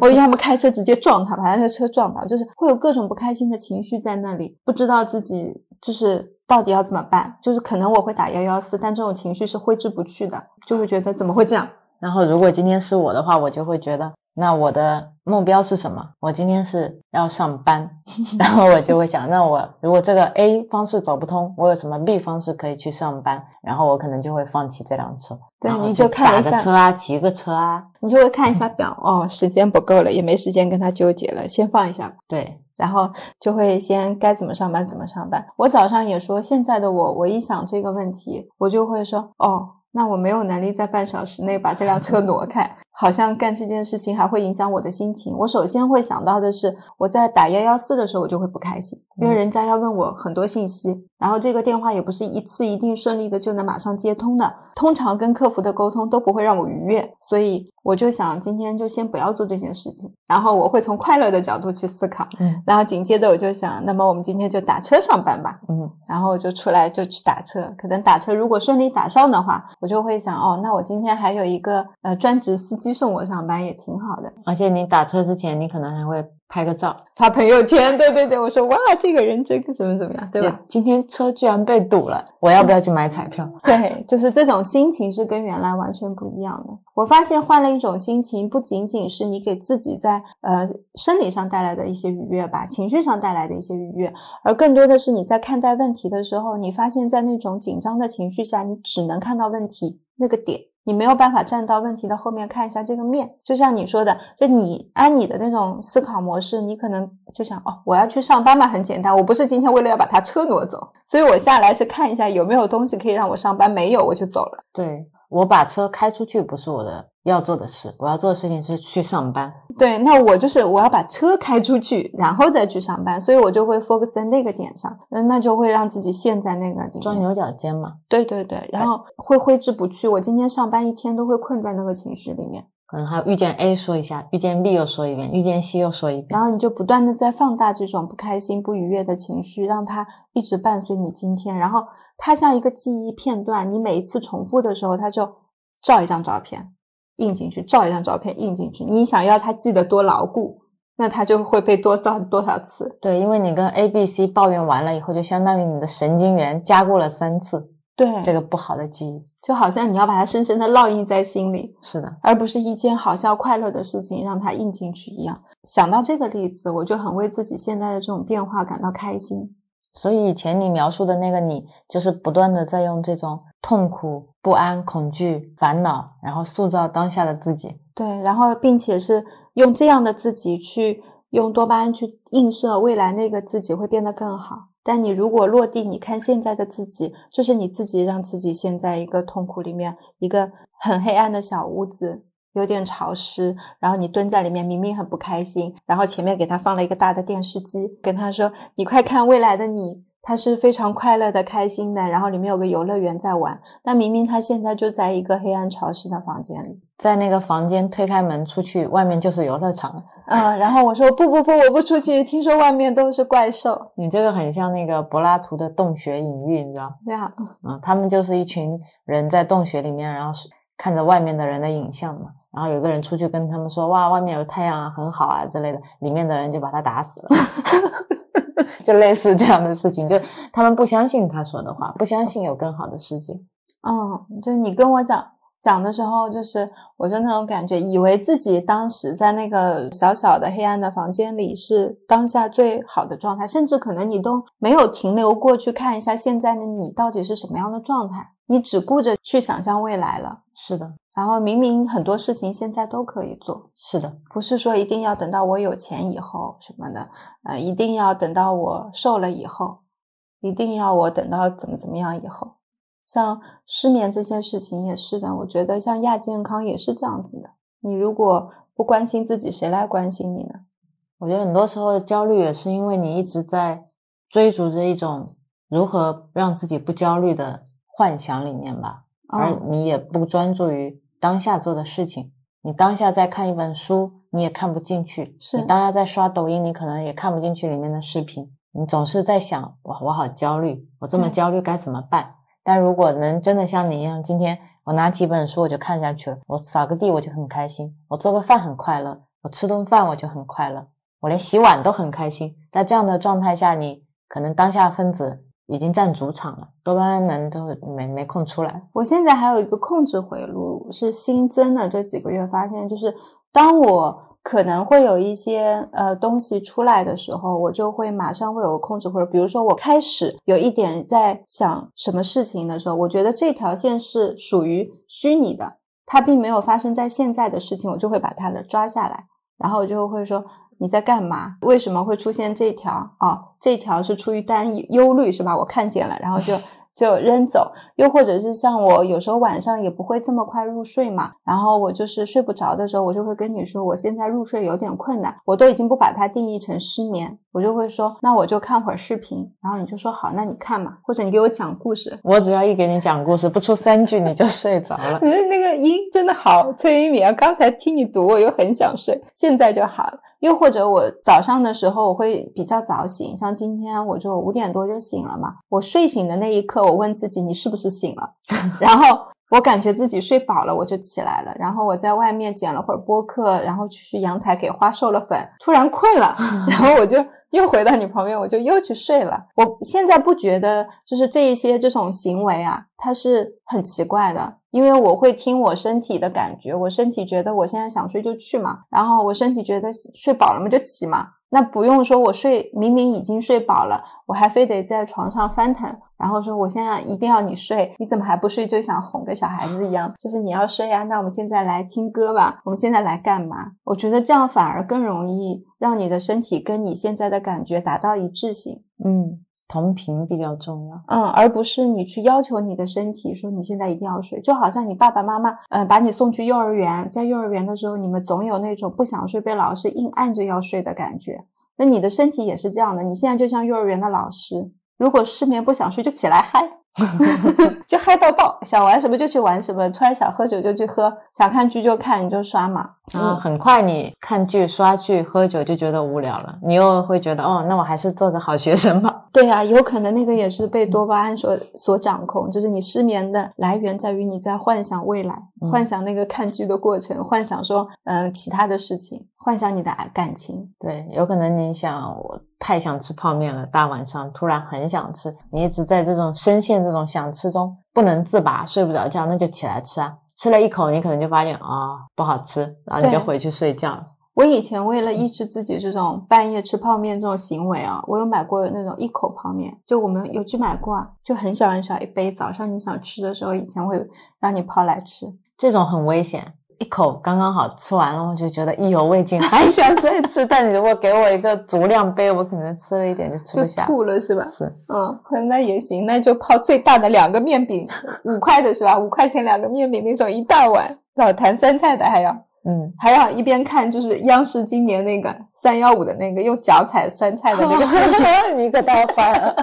我要么开车直接撞他，把他的车撞倒，就是会有各种不开心的情绪在那里，不知道自己就是到底要怎么办。就是可能我会打幺幺四，但这种情绪是挥之不去的，就会觉得怎么会这样？然后如果今天是我的话，我就会觉得，那我的目标是什么？我今天是要上班，然后我就会想，那我如果这个 A 方式走不通，我有什么 B 方式可以去上班？然后我可能就会放弃这辆车，对你就看打一下个车啊，骑个车啊，你就会看一下表，哦，时间不够了，也没时间跟他纠结了，先放一下。对，然后就会先该怎么上班怎么上班。我早上也说，现在的我，我一想这个问题，我就会说，哦，那我没有能力在半小时内把这辆车挪开，好像干这件事情还会影响我的心情。我首先会想到的是，我在打幺幺四的时候，我就会不开心，因为人家要问我很多信息，然后这个电话也不是一次一定顺利的就能马上接通的，通常跟客服的沟通都不会让我愉悦，所以我就想今天就先不要做这件事情，然后我会从快乐的角度去思考。嗯然后紧接着我就想，那么我们今天就打车上班吧。嗯，然后我就出来就去打车，可能打车如果顺利打上的话，我就会想，哦，那我今天还有一个呃专职司机送我上班也挺好的，而且你打车之前，你可能还会拍个照，发朋友圈，对对对，我说哇，这个人这个怎么怎么样，对吧？今天车居然被堵了，我要不要去买彩票？对，就是这种心情是跟原来完全不一样的。我发现换了一种心情，不仅仅是你给自己在呃生理上带来的一些愉悦吧，情绪上带来的一些愉悦，而更多的是你在看待问题的时候，你发现在那种紧张的情绪下，你只能看到问题那个点。你没有办法站到问题的后面看一下这个面，就像你说的，就你按你的那种思考模式，你可能就想哦，我要去上班嘛，很简单，我不是今天为了要把他车挪走，所以我下来是看一下有没有东西可以让我上班，没有我就走了。对我把车开出去不是我的要做的事，我要做的事情是去上班。对，那我就是我要把车开出去，然后再去上班，所以我就会 focus 在那个点上，那那就会让自己陷在那个里面。钻牛角尖嘛，对对对，然后会挥之不去。我今天上班一天都会困在那个情绪里面，可能还有遇见 A 说一下，遇见 B 又说一遍，遇见 C 又说一遍。然后你就不断的在放大这种不开心、不愉悦的情绪，让它一直伴随你今天。然后它像一个记忆片段，你每一次重复的时候，它就照一张照片印进去，照一张照片印进去。你想要它记得多牢固，那它就会被多照多少次。对，因为你跟 A、B、C 抱怨完了以后，就相当于你的神经元加固了三次对，这个不好的记忆。就好像你要把它深深的烙印在心里，是的，而不是一件好笑快乐的事情让它印进去一样。想到这个例子，我就很为自己现在的这种变化感到开心。所以以前你描述的那个你，就是不断的在用这种痛苦、不安、恐惧、烦恼，然后塑造当下的自己。对，然后并且是用这样的自己去用多巴胺去映射未来那个自己会变得更好。但你如果落地，你看现在的自己，就是你自己让自己陷在一个痛苦里面，一个很黑暗的小屋子，有点潮湿，然后你蹲在里面，明明很不开心，然后前面给他放了一个大的电视机，跟他说：“你快看未来的你。”他是非常快乐的、开心的，然后里面有个游乐园在玩。但明明他现在就在一个黑暗潮湿的房间里。在那个房间推开门出去，外面就是游乐场。嗯，然后我说不不不，我不出去，听说外面都是怪兽。你这个很像那个柏拉图的洞穴隐喻，你知道？对啊，嗯，他们就是一群人在洞穴里面，然后是看着外面的人的影像嘛。然后有个人出去跟他们说：“哇，外面有太阳啊，很好啊之类的。”里面的人就把他打死了，就类似这样的事情，就他们不相信他说的话，不相信有更好的世界。嗯，就你跟我讲讲的时候，就是我就那种感觉，以为自己当时在那个小小的黑暗的房间里是当下最好的状态，甚至可能你都没有停留过去看一下现在的你到底是什么样的状态，你只顾着去想象未来了。是的，然后明明很多事情现在都可以做，是的，不是说一定要等到我有钱以后什么的，呃，一定要等到我瘦了以后，一定要我等到怎么怎么样以后。像失眠这件事情也是的，我觉得像亚健康也是这样子的。你如果不关心自己，谁来关心你呢？我觉得很多时候焦虑也是因为你一直在追逐着一种如何让自己不焦虑的幻想里面吧，而嗯你也不专注于当下做的事情。你当下在看一本书，你也看不进去；是你当下在刷抖音，你可能也看不进去里面的视频。你总是在想，哇，我好焦虑，我这么焦虑该怎么办？但如果能真的像你一样，今天我拿起一本书我就看下去了，我扫个地我就很开心，我做个饭很快乐，我吃顿饭我就很快乐，我连洗碗都很开心。在这样的状态下，你可能当下分子已经占主场了，多巴胺能都没没空出来。我现在还有一个控制回路是新增的，这几个月发现，就是当我可能会有一些呃东西出来的时候，我就会马上会有个控制回路。比如说，我开始有一点在想什么事情的时候，我觉得这条线是属于虚拟的，它并没有发生在现在的事情，我就会把它的抓下来，然后我就会说。你在干嘛？为什么会出现这条？哦，这条是出于担忧虑是吧？我看见了，然后就 就扔走。又或者是像我有时候晚上也不会这么快入睡嘛，然后我就是睡不着的时候，我就会跟你说，我现在入睡有点困难，我都已经不把它定义成失眠，我就会说，那我就看会儿视频，然后你就说好，那你看嘛，或者你给我讲故事。我只要一给你讲故事，不出三句你就睡着了。你的那个音真的好催眠啊！刚才听你读，我又很想睡，现在就好了。又或者我早上的时候我会比较早醒，像今天我就五点多就醒了嘛。我睡醒的那一刻，我问自己你是不是醒了？然后我感觉自己睡饱了，我就起来了。然后我在外面剪了会儿播客，然后去阳台给花授了粉，突然困了，然后我就又回到你旁边，我就又去睡了。我现在不觉得就是这一些这种行为啊，它是很奇怪的。因为我会听我身体的感觉，我身体觉得我现在想睡就去嘛，然后我身体觉得睡饱了嘛就起嘛，那不用说我睡明明已经睡饱了，我还非得在床上翻腾，然后说我现在一定要你睡，你怎么还不睡？就想哄个小孩子一样，就是你要睡啊，那我们现在来听歌吧，我们现在来干嘛？我觉得这样反而更容易让你的身体跟你现在的感觉达到一致性。嗯，同频比较重要。嗯，而不是你去要求你的身体说你现在一定要睡，就好像你爸爸妈妈，嗯、把你送去幼儿园，在幼儿园的时候，你们总有那种不想睡，被老师硬按着要睡的感觉。那你的身体也是这样的，你现在就像幼儿园的老师，如果失眠不想睡，就起来嗨，就嗨到爆，想玩什么就去玩什么，突然想喝酒就去喝，想看剧就看，你就刷嘛。嗯，很快你看剧、刷剧、喝酒就觉得无聊了，你又会觉得哦，那我还是做个好学生吧。对呀、有可能那个也是被多巴胺所所掌控，就是你失眠的来源在于你在幻想未来，嗯幻想那个看剧的过程，幻想说嗯、呃其他的事情，幻想你的爱感情。对，有可能你想我太想吃泡面了，大晚上突然很想吃，你一直在这种深陷这种想吃中不能自拔，睡不着觉，那就起来吃啊。吃了一口，你可能就发现啊、哦不好吃，然后你就回去睡觉了。我以前为了抑制自己这种半夜吃泡面这种行为啊，我有买过那种一口泡面，就我们有去买过啊，就很小很小一杯，早上你想吃的时候，以前会让你泡来吃。这种很危险，一口刚刚好吃完了，我就觉得意犹未尽，还想再吃。但你如果给我一个足量杯，我可能吃了一点就吃不下。吐了是吧？是，嗯，那也行，那就泡最大的两个面饼，五块的是吧？五块钱两个面饼那种一大碗，老坛酸菜的还要嗯，还要一边看就是央视今年那个三幺五的那个用脚踩酸菜的那个视频。你可太坏了。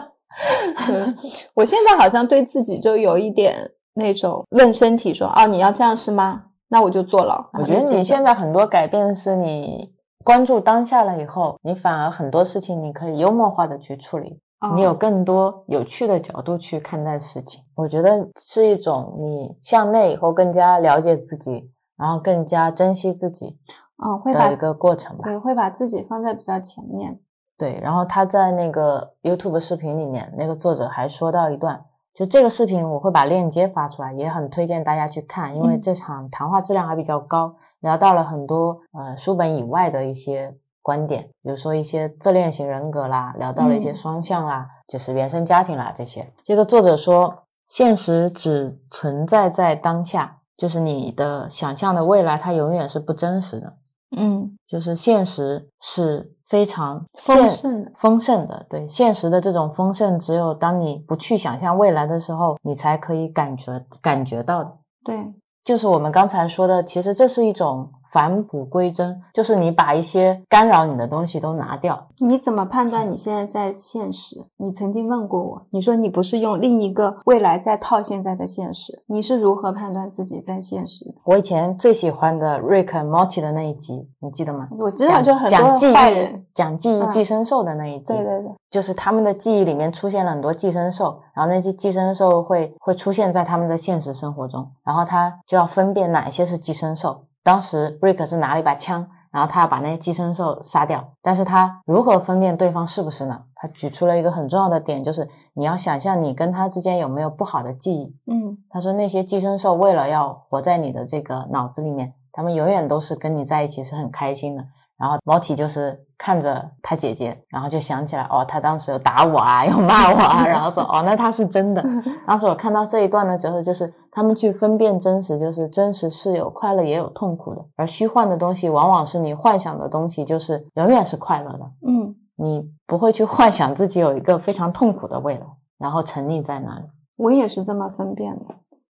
嗯 我现在好像对自己就有一点那种问身体说，哦，你要这样是吗？那我就做了。我觉得你现在很多改变是你关注当下了以后，你反而很多事情你可以幽默化的去处理。你有更多有趣的角度去看待事情。我觉得是一种你向内以后更加了解自己，然后更加珍惜自己，嗯，会把一个过程吧。对，会把自己放在比较前面。对，然后他在那个 YouTube 视频里面，那个作者还说到一段。就这个视频，我会把链接发出来，也很推荐大家去看，因为这场谈话质量还比较高，聊到了很多呃书本以外的一些观点，比如说一些自恋型人格啦，聊到了一些双向啦，就是原生家庭啦这些。这个作者说，现实只存在在当下，就是你的想象的未来，它永远是不真实的。嗯，就是现实是。非常丰盛丰盛的，对现实的这种丰盛，只有当你不去想象未来的时候，你才可以感觉感觉到的。对。就是我们刚才说的，其实这是一种返璞归真，就是你把一些干扰你的东西都拿掉。你怎么判断你现在在现实？你曾经问过我，你说你不是用另一个未来在套现在的现实，你是如何判断自己在现实？我以前最喜欢的 Rick and Morty 的那一集，你记得吗？我知道，就很多坏人讲记忆寄生兽的那一集。对对对。就是他们的记忆里面出现了很多寄生兽，然后那些寄生兽会会出现在他们的现实生活中，然后他就要分辨哪些是寄生兽。当时 Rick 是拿了一把枪，然后他要把那些寄生兽杀掉，但是他如何分辨对方是不是呢？他举出了一个很重要的点，就是你要想象你跟他之间有没有不好的记忆。嗯，他说那些寄生兽为了要活在你的这个脑子里面，他们永远都是跟你在一起是很开心的。然后毛体就是看着他姐姐，然后就想起来，哦，他当时有打我啊，有骂我啊，然后说，哦，那他是真的。当时我看到这一段的时候，就是他们去分辨真实，就是真实是有快乐也有痛苦的，而虚幻的东西往往是你幻想的东西，就是永远是快乐的。嗯，你不会去幻想自己有一个非常痛苦的未来，然后沉溺在那里。我也是这么分辨的。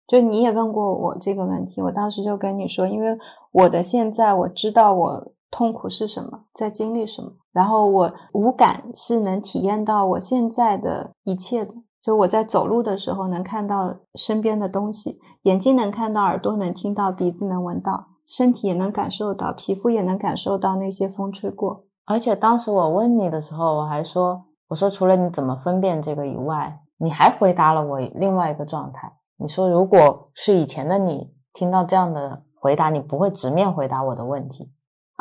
就你也问过我这个问题，我当时就跟你说，因为我的现在我知道我。痛苦是什么？在经历什么？然后我五感是能体验到我现在的一切的。就我在走路的时候，能看到身边的东西，眼睛能看到，耳朵能听到，鼻子能闻到，身体也能感受到，皮肤也能感受到那些风吹过。而且当时我问你的时候，我还说，我说除了你怎么分辨这个以外，你还回答了我另外一个状态。你说，如果是以前的你听到这样的回答，你不会直面回答我的问题。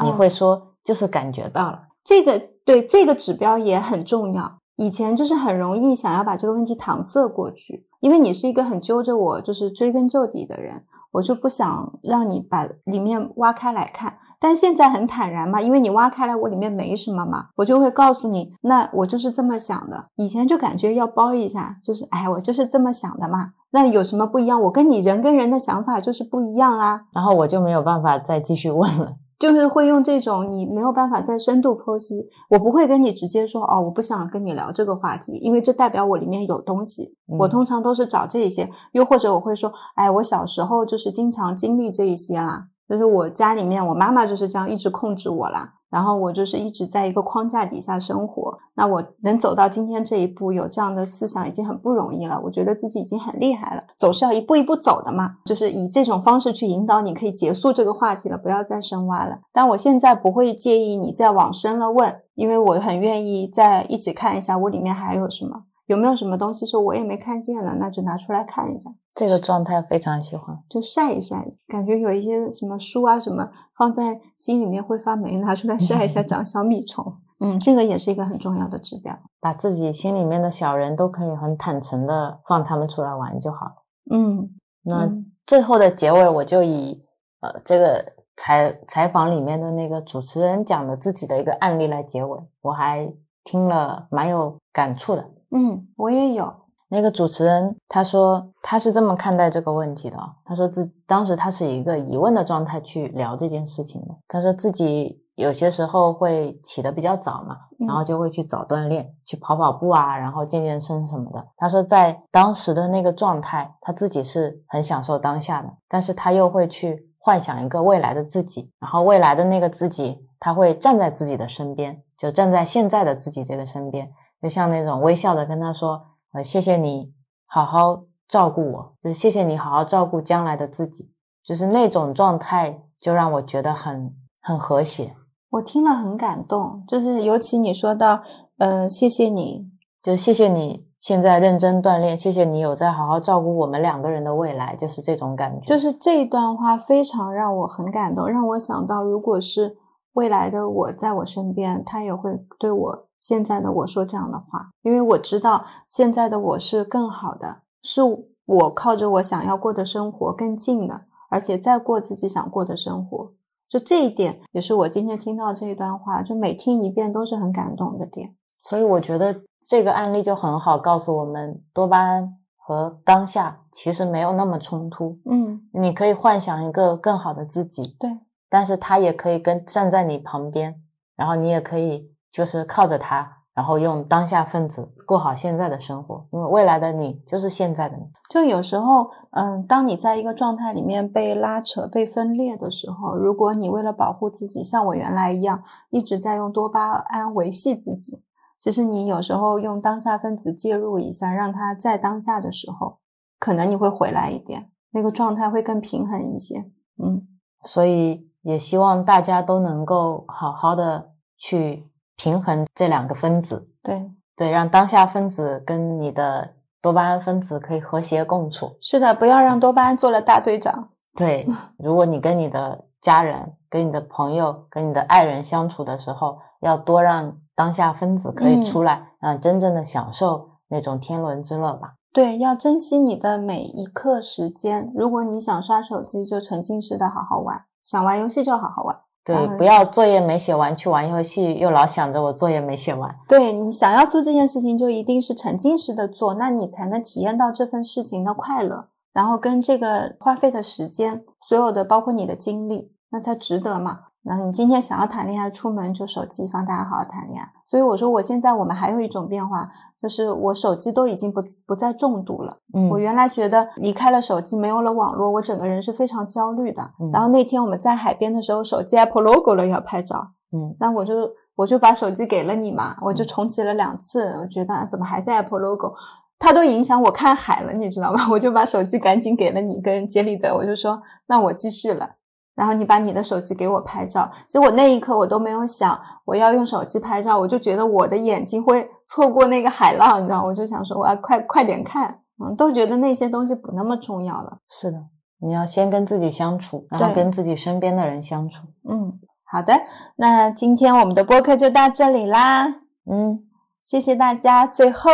你会说，就是感觉到了这个，对这个指标也很重要。以前就是很容易想要把这个问题搪塞过去，因为你是一个很揪着我，就是追根究底的人，我就不想让你把里面挖开来看。但现在很坦然嘛，因为你挖开来，我里面没什么嘛，我就会告诉你，那我就是这么想的。以前就感觉要包一下，就是哎，我就是这么想的嘛。那有什么不一样？我跟你人跟人的想法就是不一样啊。然后我就没有办法再继续问了。就是会用这种你没有办法再深度剖析，我不会跟你直接说哦，我不想跟你聊这个话题，因为这代表我里面有东西。我通常都是找这些，又或者我会说，哎，我小时候就是经常经历这一些啦，就是我家里面我妈妈就是这样一直控制我啦。然后我就是一直在一个框架底下生活，那我能走到今天这一步，有这样的思想已经很不容易了。我觉得自己已经很厉害了，走是要一步一步走的嘛，就是以这种方式去引导你，可以结束这个话题了，不要再深挖了。但我现在不会介意你再往深了问，因为我很愿意再一起看一下我里面还有什么。有没有什么东西是我也没看见的？那就拿出来看一下。这个状态非常喜欢，就晒一晒，感觉有一些什么书啊什么放在心里面会发霉，拿出来晒一下，长小米虫。嗯，这个也是一个很重要的指标。把自己心里面的小人都可以很坦诚的放他们出来玩就好了。嗯，那最后的结尾，我就以呃这个采采访里面的那个主持人讲的自己的一个案例来结尾，我还听了蛮有感触的。嗯，我也有那个主持人，他说他是这么看待这个问题的。他说自当时他是一个疑问的状态去聊这件事情的。他说自己有些时候会起得比较早嘛，然后就会去早锻炼，去跑跑步啊，然后健健身什么的。他说在当时的那个状态，他自己是很享受当下的，但是他又会去幻想一个未来的自己，然后未来的那个自己他会站在自己的身边，就站在现在的自己这个身边。就像那种微笑的跟他说：“呃，谢谢你好好照顾我，就是谢谢你好好照顾将来的自己，就是那种状态，就让我觉得很很和谐。我听了很感动，就是尤其你说到，呃，谢谢你就谢谢你现在认真锻炼，谢谢你有在好好照顾我们两个人的未来，就是这种感觉。就是这一段话非常让我很感动，让我想到，如果是未来的我在我身边，他也会对我现在的我说这样的话，因为我知道现在的我是更好的，是我靠着我想要过的生活更近的，而且在过自己想过的生活。就这一点，也是我今天听到这一段话，就每听一遍都是很感动的点。所以我觉得这个案例就很好，告诉我们多巴胺和当下其实没有那么冲突。嗯，你可以幻想一个更好的自己，对，但是他也可以跟站在你旁边，然后你也可以就是靠着他，然后用当下分子过好现在的生活，因为未来的你就是现在的你。就有时候，嗯，当你在一个状态里面被拉扯、被分裂的时候，如果你为了保护自己，像我原来一样，一直在用多巴胺维系自己，其实你有时候用当下分子介入一下，让它在当下的时候，可能你会回来一点，那个状态会更平衡一些。嗯，所以也希望大家都能够好好的去平衡这两个分子，对，对，让当下分子跟你的。多巴胺分子可以和谐共处，是的，不要让多巴胺做了大队长。对，如果你跟你的家人、跟你的朋友、跟你的爱人相处的时候，要多让当下分子可以出来，让真正的享受那种天伦之乐吧。对，要珍惜你的每一刻时间。如果你想刷手机，就沉浸式的好好玩；想玩游戏就好好玩。对，不要作业没写完去玩游戏，又老想着我作业没写完。对你想要做这件事情，就一定是沉浸式的做，那你才能体验到这份事情的快乐，然后跟这个花费的时间，所有的包括你的精力，那才值得嘛。然后你今天想要谈恋爱，出门就手机放，大家好好谈恋爱。所以我说，我现在我们还有一种变化，就是我手机都已经不不再重度了。嗯，我原来觉得离开了手机，没有了网络，我整个人是非常焦虑的。然后那天我们在海边的时候，手机 Apple logo 了要拍照。嗯，那我就我就把手机给了你嘛，我就重启了两次，我觉得怎么还在 Apple logo，它都影响我看海了，你知道吗？我就把手机赶紧给了你跟杰里德，我就说那我继续了。然后你把你的手机给我拍照，其实我那一刻我都没有想我要用手机拍照，我就觉得我的眼睛会错过那个海浪，你知道，我就想说我要快快点看，嗯，都觉得那些东西不那么重要了。是的，你要先跟自己相处，然后跟自己身边的人相处。嗯，好的，那今天我们的播客就到这里啦。嗯，谢谢大家。最后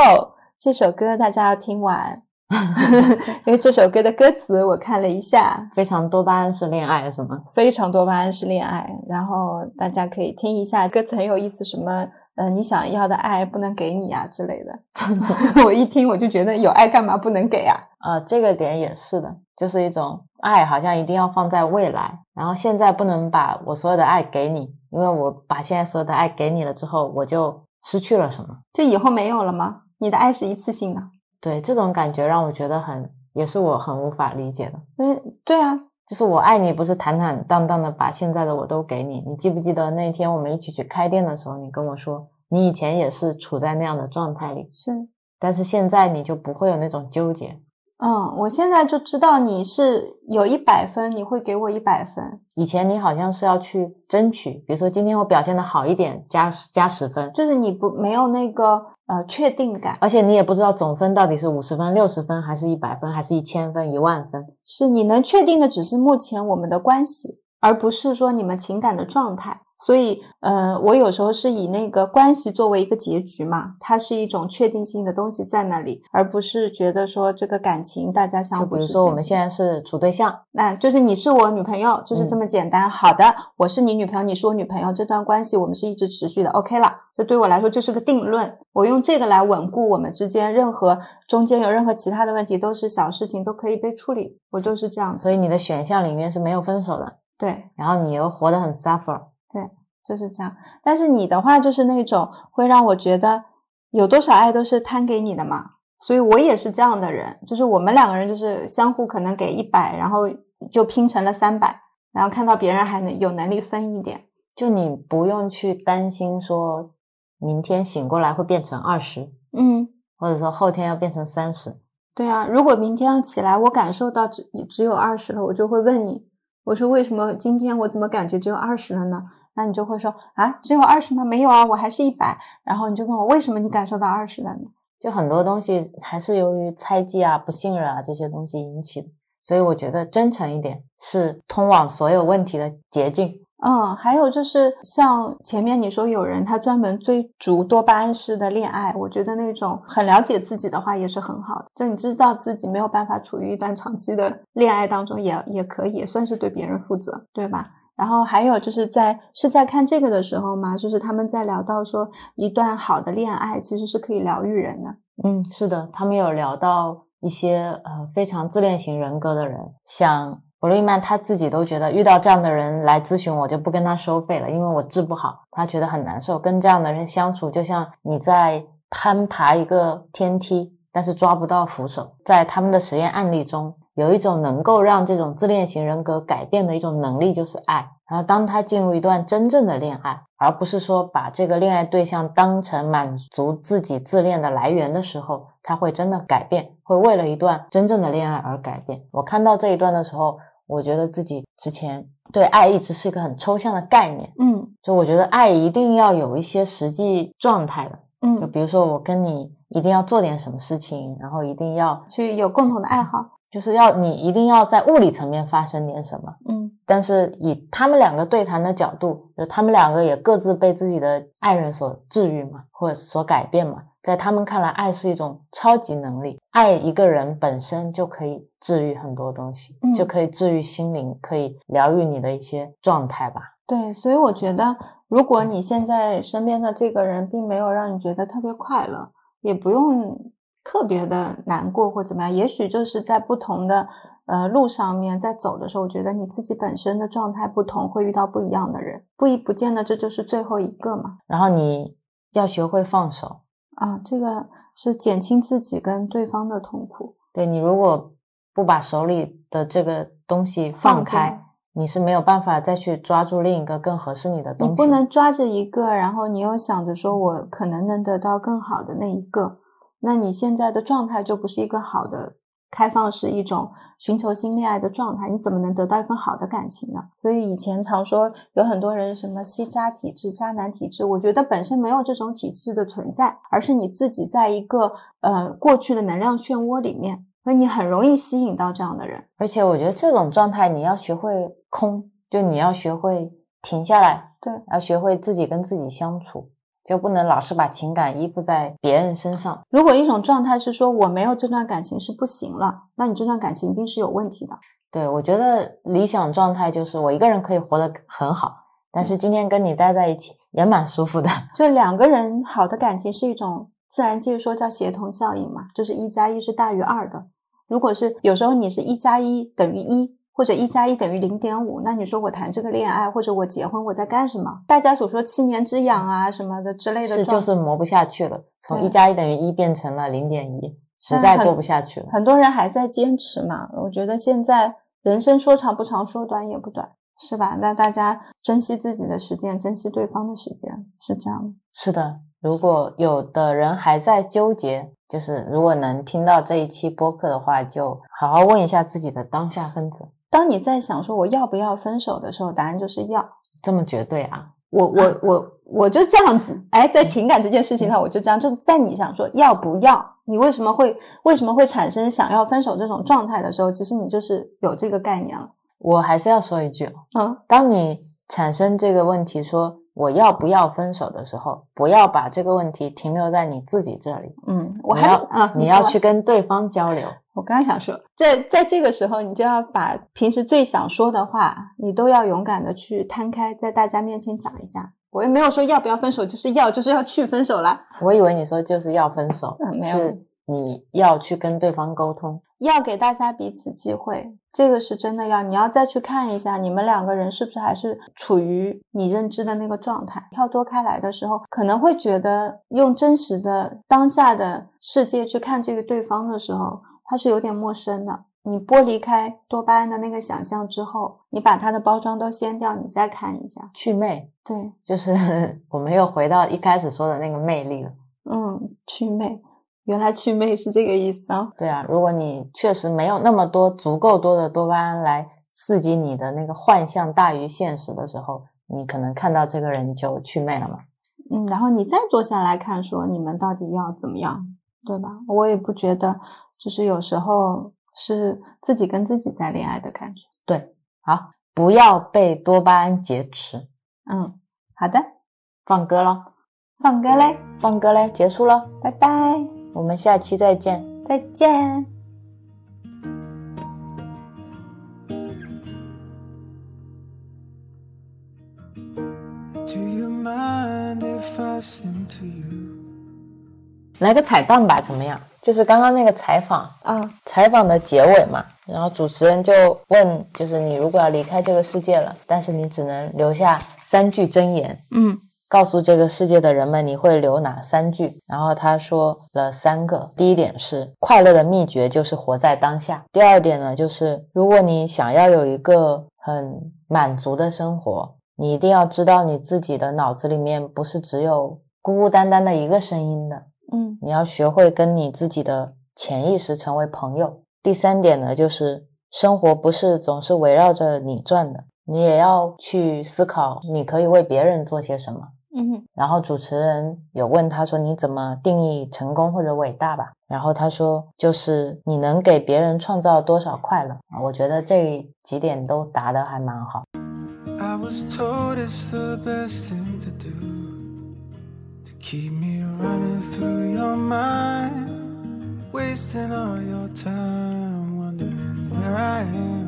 这首歌大家要听完。因为这首歌的歌词我看了一下，非常多巴胺式恋爱是吗？非常多巴胺式恋爱，然后大家可以听一下，歌词很有意思，什么呃你想要的爱不能给你啊之类的。我一听我就觉得有爱干嘛不能给啊？呃，这个点也是的，就是一种爱好像一定要放在未来，然后现在不能把我所有的爱给你，因为我把现在所有的爱给你了之后，我就失去了什么？就以后没有了吗？你的爱是一次性的。对这种感觉让我觉得很，也是我很无法理解的。嗯，对啊，就是我爱你，不是坦坦荡荡的把现在的我都给你。你记不记得那天我们一起去开店的时候，你跟我说，你以前也是处在那样的状态里，是，但是现在你就不会有那种纠结。嗯，我现在就知道你是有一百分，你会给我一百分。以前你好像是要去争取，比如说今天我表现的好一点，加加十分，就是你不没有那个呃确定感，而且你也不知道总分到底是五十分、六十分，还是一百分，还是一千分、一万分。是你能确定的只是目前我们的关系，而不是说你们情感的状态。所以，呃，我有时候是以那个关系作为一个结局嘛，它是一种确定性的东西在那里，而不是觉得说这个感情大家相互。比如说我们现在是处对象，那就是你是我女朋友，就是这么简单。好的，我是你女朋友，你是我女朋友，这段关系我们是一直持续的，OK 了。这对我来说就是个定论，我用这个来稳固我们之间，任何中间有任何其他的问题都是小事情，都可以被处理。我就是这样，所以你的选项里面是没有分手的，对。然后你又活得很 suffer。就是这样，但是你的话就是那种会让我觉得有多少爱都是摊给你的嘛，所以我也是这样的人，就是我们两个人就是相互可能给一百，然后就拼成了三百，然后看到别人还能有能力分一点，就你不用去担心说明天醒过来会变成二十，嗯，或者说后天要变成三十，对啊，如果明天起来我感受到只只有二十了，我就会问你，我说为什么今天我怎么感觉只有二十了呢？那你就会说啊，只有二十吗？没有啊，我还是一百。然后你就问我为什么你感受到二十了呢？就很多东西还是由于猜忌啊、不信任啊这些东西引起的。所以我觉得真诚一点是通往所有问题的捷径。嗯，还有就是像前面你说有人他专门追逐多巴胺式的恋爱，我觉得那种很了解自己的话也是很好的。就你知道自己没有办法处于一段长期的恋爱当中，也也可以也算是对别人负责，对吧？然后还有就是在是在看这个的时候嘛，就是他们在聊到说一段好的恋爱其实是可以疗愈人的。嗯，是的，他们有聊到一些呃非常自恋型人格的人，像。弗洛伊曼他自己都觉得遇到这样的人来咨询，我就不跟他收费了，因为我治不好，他觉得很难受。跟这样的人相处，就像你在攀爬一个天梯，但是抓不到扶手。在他们的实验案例中，有一种能够让这种自恋型人格改变的一种能力，就是爱。然后，当他进入一段真正的恋爱，而不是说把这个恋爱对象当成满足自己自恋的来源的时候，他会真的改变，会为了一段真正的恋爱而改变。我看到这一段的时候。我觉得自己之前对爱一直是一个很抽象的概念，嗯，就我觉得爱一定要有一些实际状态的，嗯，就比如说我跟你一定要做点什么事情，然后一定要去有共同的爱好，就是要你一定要在物理层面发生点什么，嗯，但是以他们两个对谈的角度，就他们两个也各自被自己的爱人所治愈嘛，或者所改变嘛。在他们看来，爱是一种超级能力，爱一个人本身就可以治愈很多东西，就可以治愈心灵，可以疗愈你的一些状态吧。对，所以我觉得，如果你现在身边的这个人并没有让你觉得特别快乐，也不用特别的难过或怎么样，也许就是在不同的呃路上面在走的时候，我觉得你自己本身的状态不同，会遇到不一样的人，不一不见得这就是最后一个嘛。然后你要学会放手。啊，这个是减轻自己跟对方的痛苦。对你如果不把手里的这个东西放开，你是没有办法再去抓住另一个更合适你的东西。你不能抓着一个，然后你又想着说我可能能得到更好的那一个，那你现在的状态就不是一个好的。开放式一种寻求新恋爱的状态，你怎么能得到一份好的感情呢？所以以前常说有很多人什么吸渣体质、渣男体质，我觉得本身没有这种体质的存在，而是你自己在一个呃过去的能量漩涡里面，所以你很容易吸引到这样的人。而且我觉得这种状态你要学会空，就你要学会停下来，对，要学会自己跟自己相处。就不能老是把情感依附在别人身上。如果一种状态是说我没有这段感情是不行了，那你这段感情一定是有问题的。对，我觉得理想状态就是我一个人可以活得很好，但是今天跟你待在一起也蛮舒服的。就两个人好的感情是一种自然界说叫协同效应嘛，就是一加一是大于二的。如果是有时候你是一加一等于一。或者一加一等于零点五，那你说我谈这个恋爱，或者我结婚，我在干什么？大家所说七年之痒啊什么的之类的，是就是磨不下去了，从一加一等于一变成了零点一，实在过不下去了。很多人还在坚持嘛，我觉得现在人生说长不长，说短也不短，是吧？那大家珍惜自己的时间，珍惜对方的时间，是这样是的，如果有的人还在纠结，就是如果能听到这一期播客的话，就好好问一下自己的当下分子。当你在想说我要不要分手的时候，答案就是要。这么绝对啊？我我我我就这样子。哎，在情感这件事情上，我就这样。就在你想说要不要，你为什么会为什么会产生想要分手这种状态的时候，其实你就是有这个概念了。我还是要说一句，嗯，当你产生这个问题说我要不要分手的时候，不要把这个问题停留在你自己这里。嗯，我还要啊，你要去跟对方交流。我刚刚想说，在在这个时候，你就要把平时最想说的话，你都要勇敢的去摊开，在大家面前讲一下。我也没有说要不要分手，就是要就是要去分手啦。我以为你说就是要分手，没有，是你要去跟对方沟通，要给大家彼此机会，这个是真的要。你要再去看一下，你们两个人是不是还是处于你认知的那个状态？跳脱开来的时候，可能会觉得用真实的当下的世界去看这个对方的时候。他是有点陌生的。你剥离开多巴胺的那个想象之后，你把它的包装都掀掉，你再看一下祛魅。对，就是 我们又回到一开始说的那个魅力了。嗯，祛魅，原来祛魅是这个意思啊。对啊，如果你确实没有那么多足够多的多巴胺来刺激你的那个幻象大于现实的时候，你可能看到这个人就祛魅了嘛。嗯，然后你再坐下来看，说你们到底要怎么样？对吧？我也不觉得，就是有时候是自己跟自己在恋爱的感觉。对，好，不要被多巴胺劫持。嗯，好的，放歌咯，放歌嘞，放歌嘞，结束了，拜拜，我们下期再见。再见。Do you mind if I sing to you? 来个彩蛋吧，怎么样？就是刚刚那个采访，啊，采访的结尾嘛，然后主持人就问，就是你如果要离开这个世界了，但是你只能留下三句真言，嗯告诉这个世界的人们你会留哪三句？然后他说了三个，第一点是快乐的秘诀就是活在当下，第二点呢就是如果你想要有一个很满足的生活，你一定要知道你自己的脑子里面不是只有孤孤单单的一个声音的，嗯你要学会跟你自己的潜意识成为朋友。第三点呢，就是生活不是总是围绕着你转的，你也要去思考你可以为别人做些什么。嗯然后主持人有问他说：“你怎么定义成功或者伟大吧？”然后他说：“就是你能给别人创造多少快乐。”啊，我觉得这几点都答得还蛮好。I was told it's the best thing to do to keep me running through your mind, wasting all your time wondering where I am.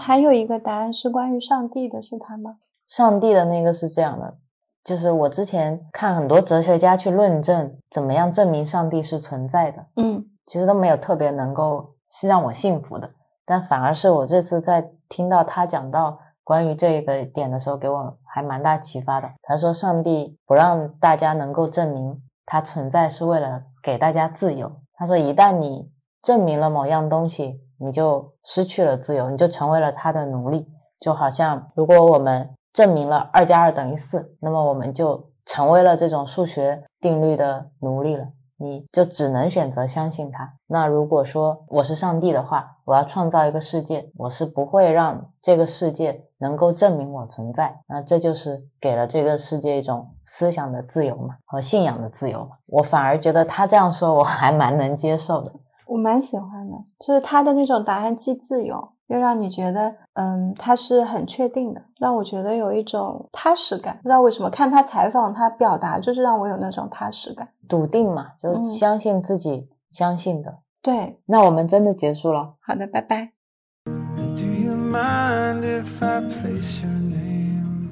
还有一个答案是关于上帝的，是他吗？上帝的那个是这样的，就是我之前看很多哲学家去论证怎么样证明上帝是存在的，嗯其实都没有特别能够是让我信服的，但反而是我这次在听到他讲到关于这个点的时候，给我还蛮大启发的。他说，上帝不让大家能够证明它存在，是为了给大家自由。他说，一旦你证明了某样东西，你就失去了自由，你就成为了他的奴隶。就好像如果我们证明了二加二等于四，那么我们就成为了这种数学定律的奴隶了。你就只能选择相信他。那如果说我是上帝的话，我要创造一个世界，我是不会让这个世界能够证明我存在。那这就是给了这个世界一种思想的自由嘛，和信仰的自由嘛。我反而觉得他这样说，我还蛮能接受的。我蛮喜欢的，就是他的那种答案既自由，又让你觉得，嗯，他是很确定的，让我觉得有一种踏实感。不知道为什么，看他采访，他表达就是让我有那种踏实感。笃定嘛，就嗯相信自己相信的。对，那我们真的结束了。好的，拜拜。Do you mind if I place your name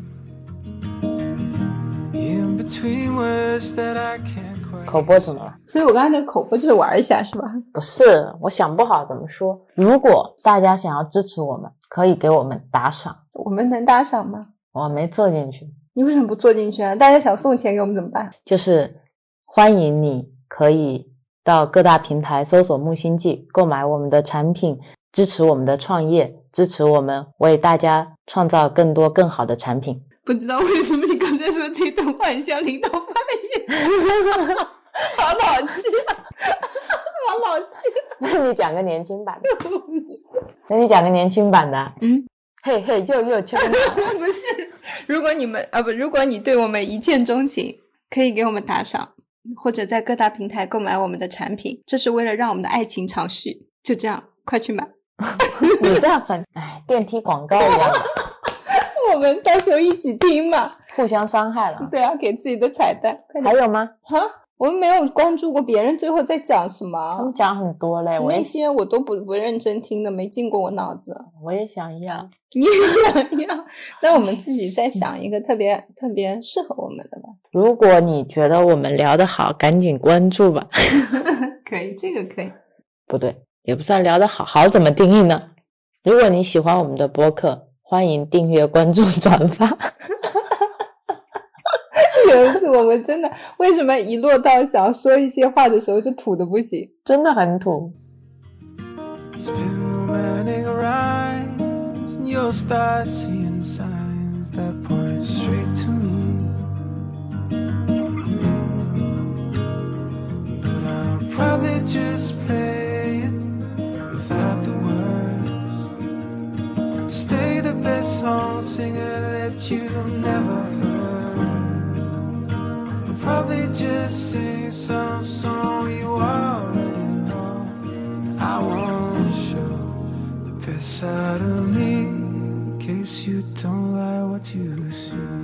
in between words that I can't? 口播怎么了？所以我刚才那个口播就是玩一下，是吧？不是，我想不好怎么说。如果大家想要支持我们，可以给我们打赏。我们能打赏吗？我没做进去，你为什么不做进去啊？大家想送钱给我们怎么办？就是欢迎你可以到各大平台搜索“木星记”，购买我们的产品，支持我们的创业，支持我们为大家创造更多更好的产品。不知道为什么你刚才说这段话很像领导发言，好老气啊，好老气。那你讲个年轻版的，那你讲个年轻版的。嗯，嘿嘿，又又秋 不是，如果你们啊不，如果你对我们一见钟情，可以给我们打赏，或者在各大平台购买我们的产品，这是为了让我们的爱情长续。就这样，快去买，你这样很哎，电梯广告一样，我们到时候一起听嘛。互相伤害了。对啊，给自己的彩蛋。还有吗？哈，我们没有关注过别人最后在讲什么他们，讲很多嘞，我那些我都不不认真听的，没进过我脑子。我也想要。你也想要？那我们自己再想一个特别特别适合我们的吧。如果你觉得我们聊得好，赶紧关注吧。可以，这个可以。不对，也不算聊得好，好怎么定义呢？如果你喜欢我们的播客，欢迎订阅、关注、转发。有一次我们真的为什么一落到想说一些话的时候就土的不行？真的很土。It's been romantic rides, and you'll start seeing signs that point straight to me. But I'll probably just sing some song you already know. I won't show the best side of me in case you don't like what you see.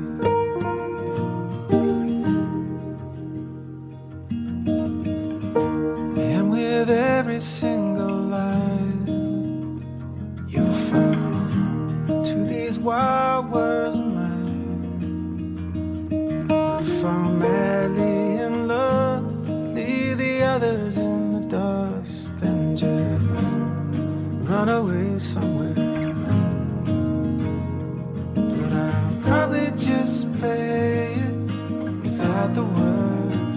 every single line you found to these wild Found madly in love, leave the others in the dust and just run away somewhere. But I'll probably just play it without the words.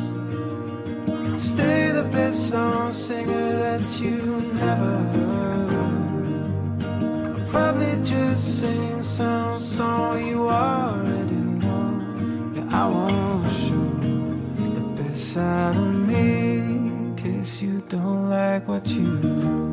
Stay the best song singer that you never heard. I'll probably just sing some song you already know. Yeah, I won't best side of me. In case you don't like what you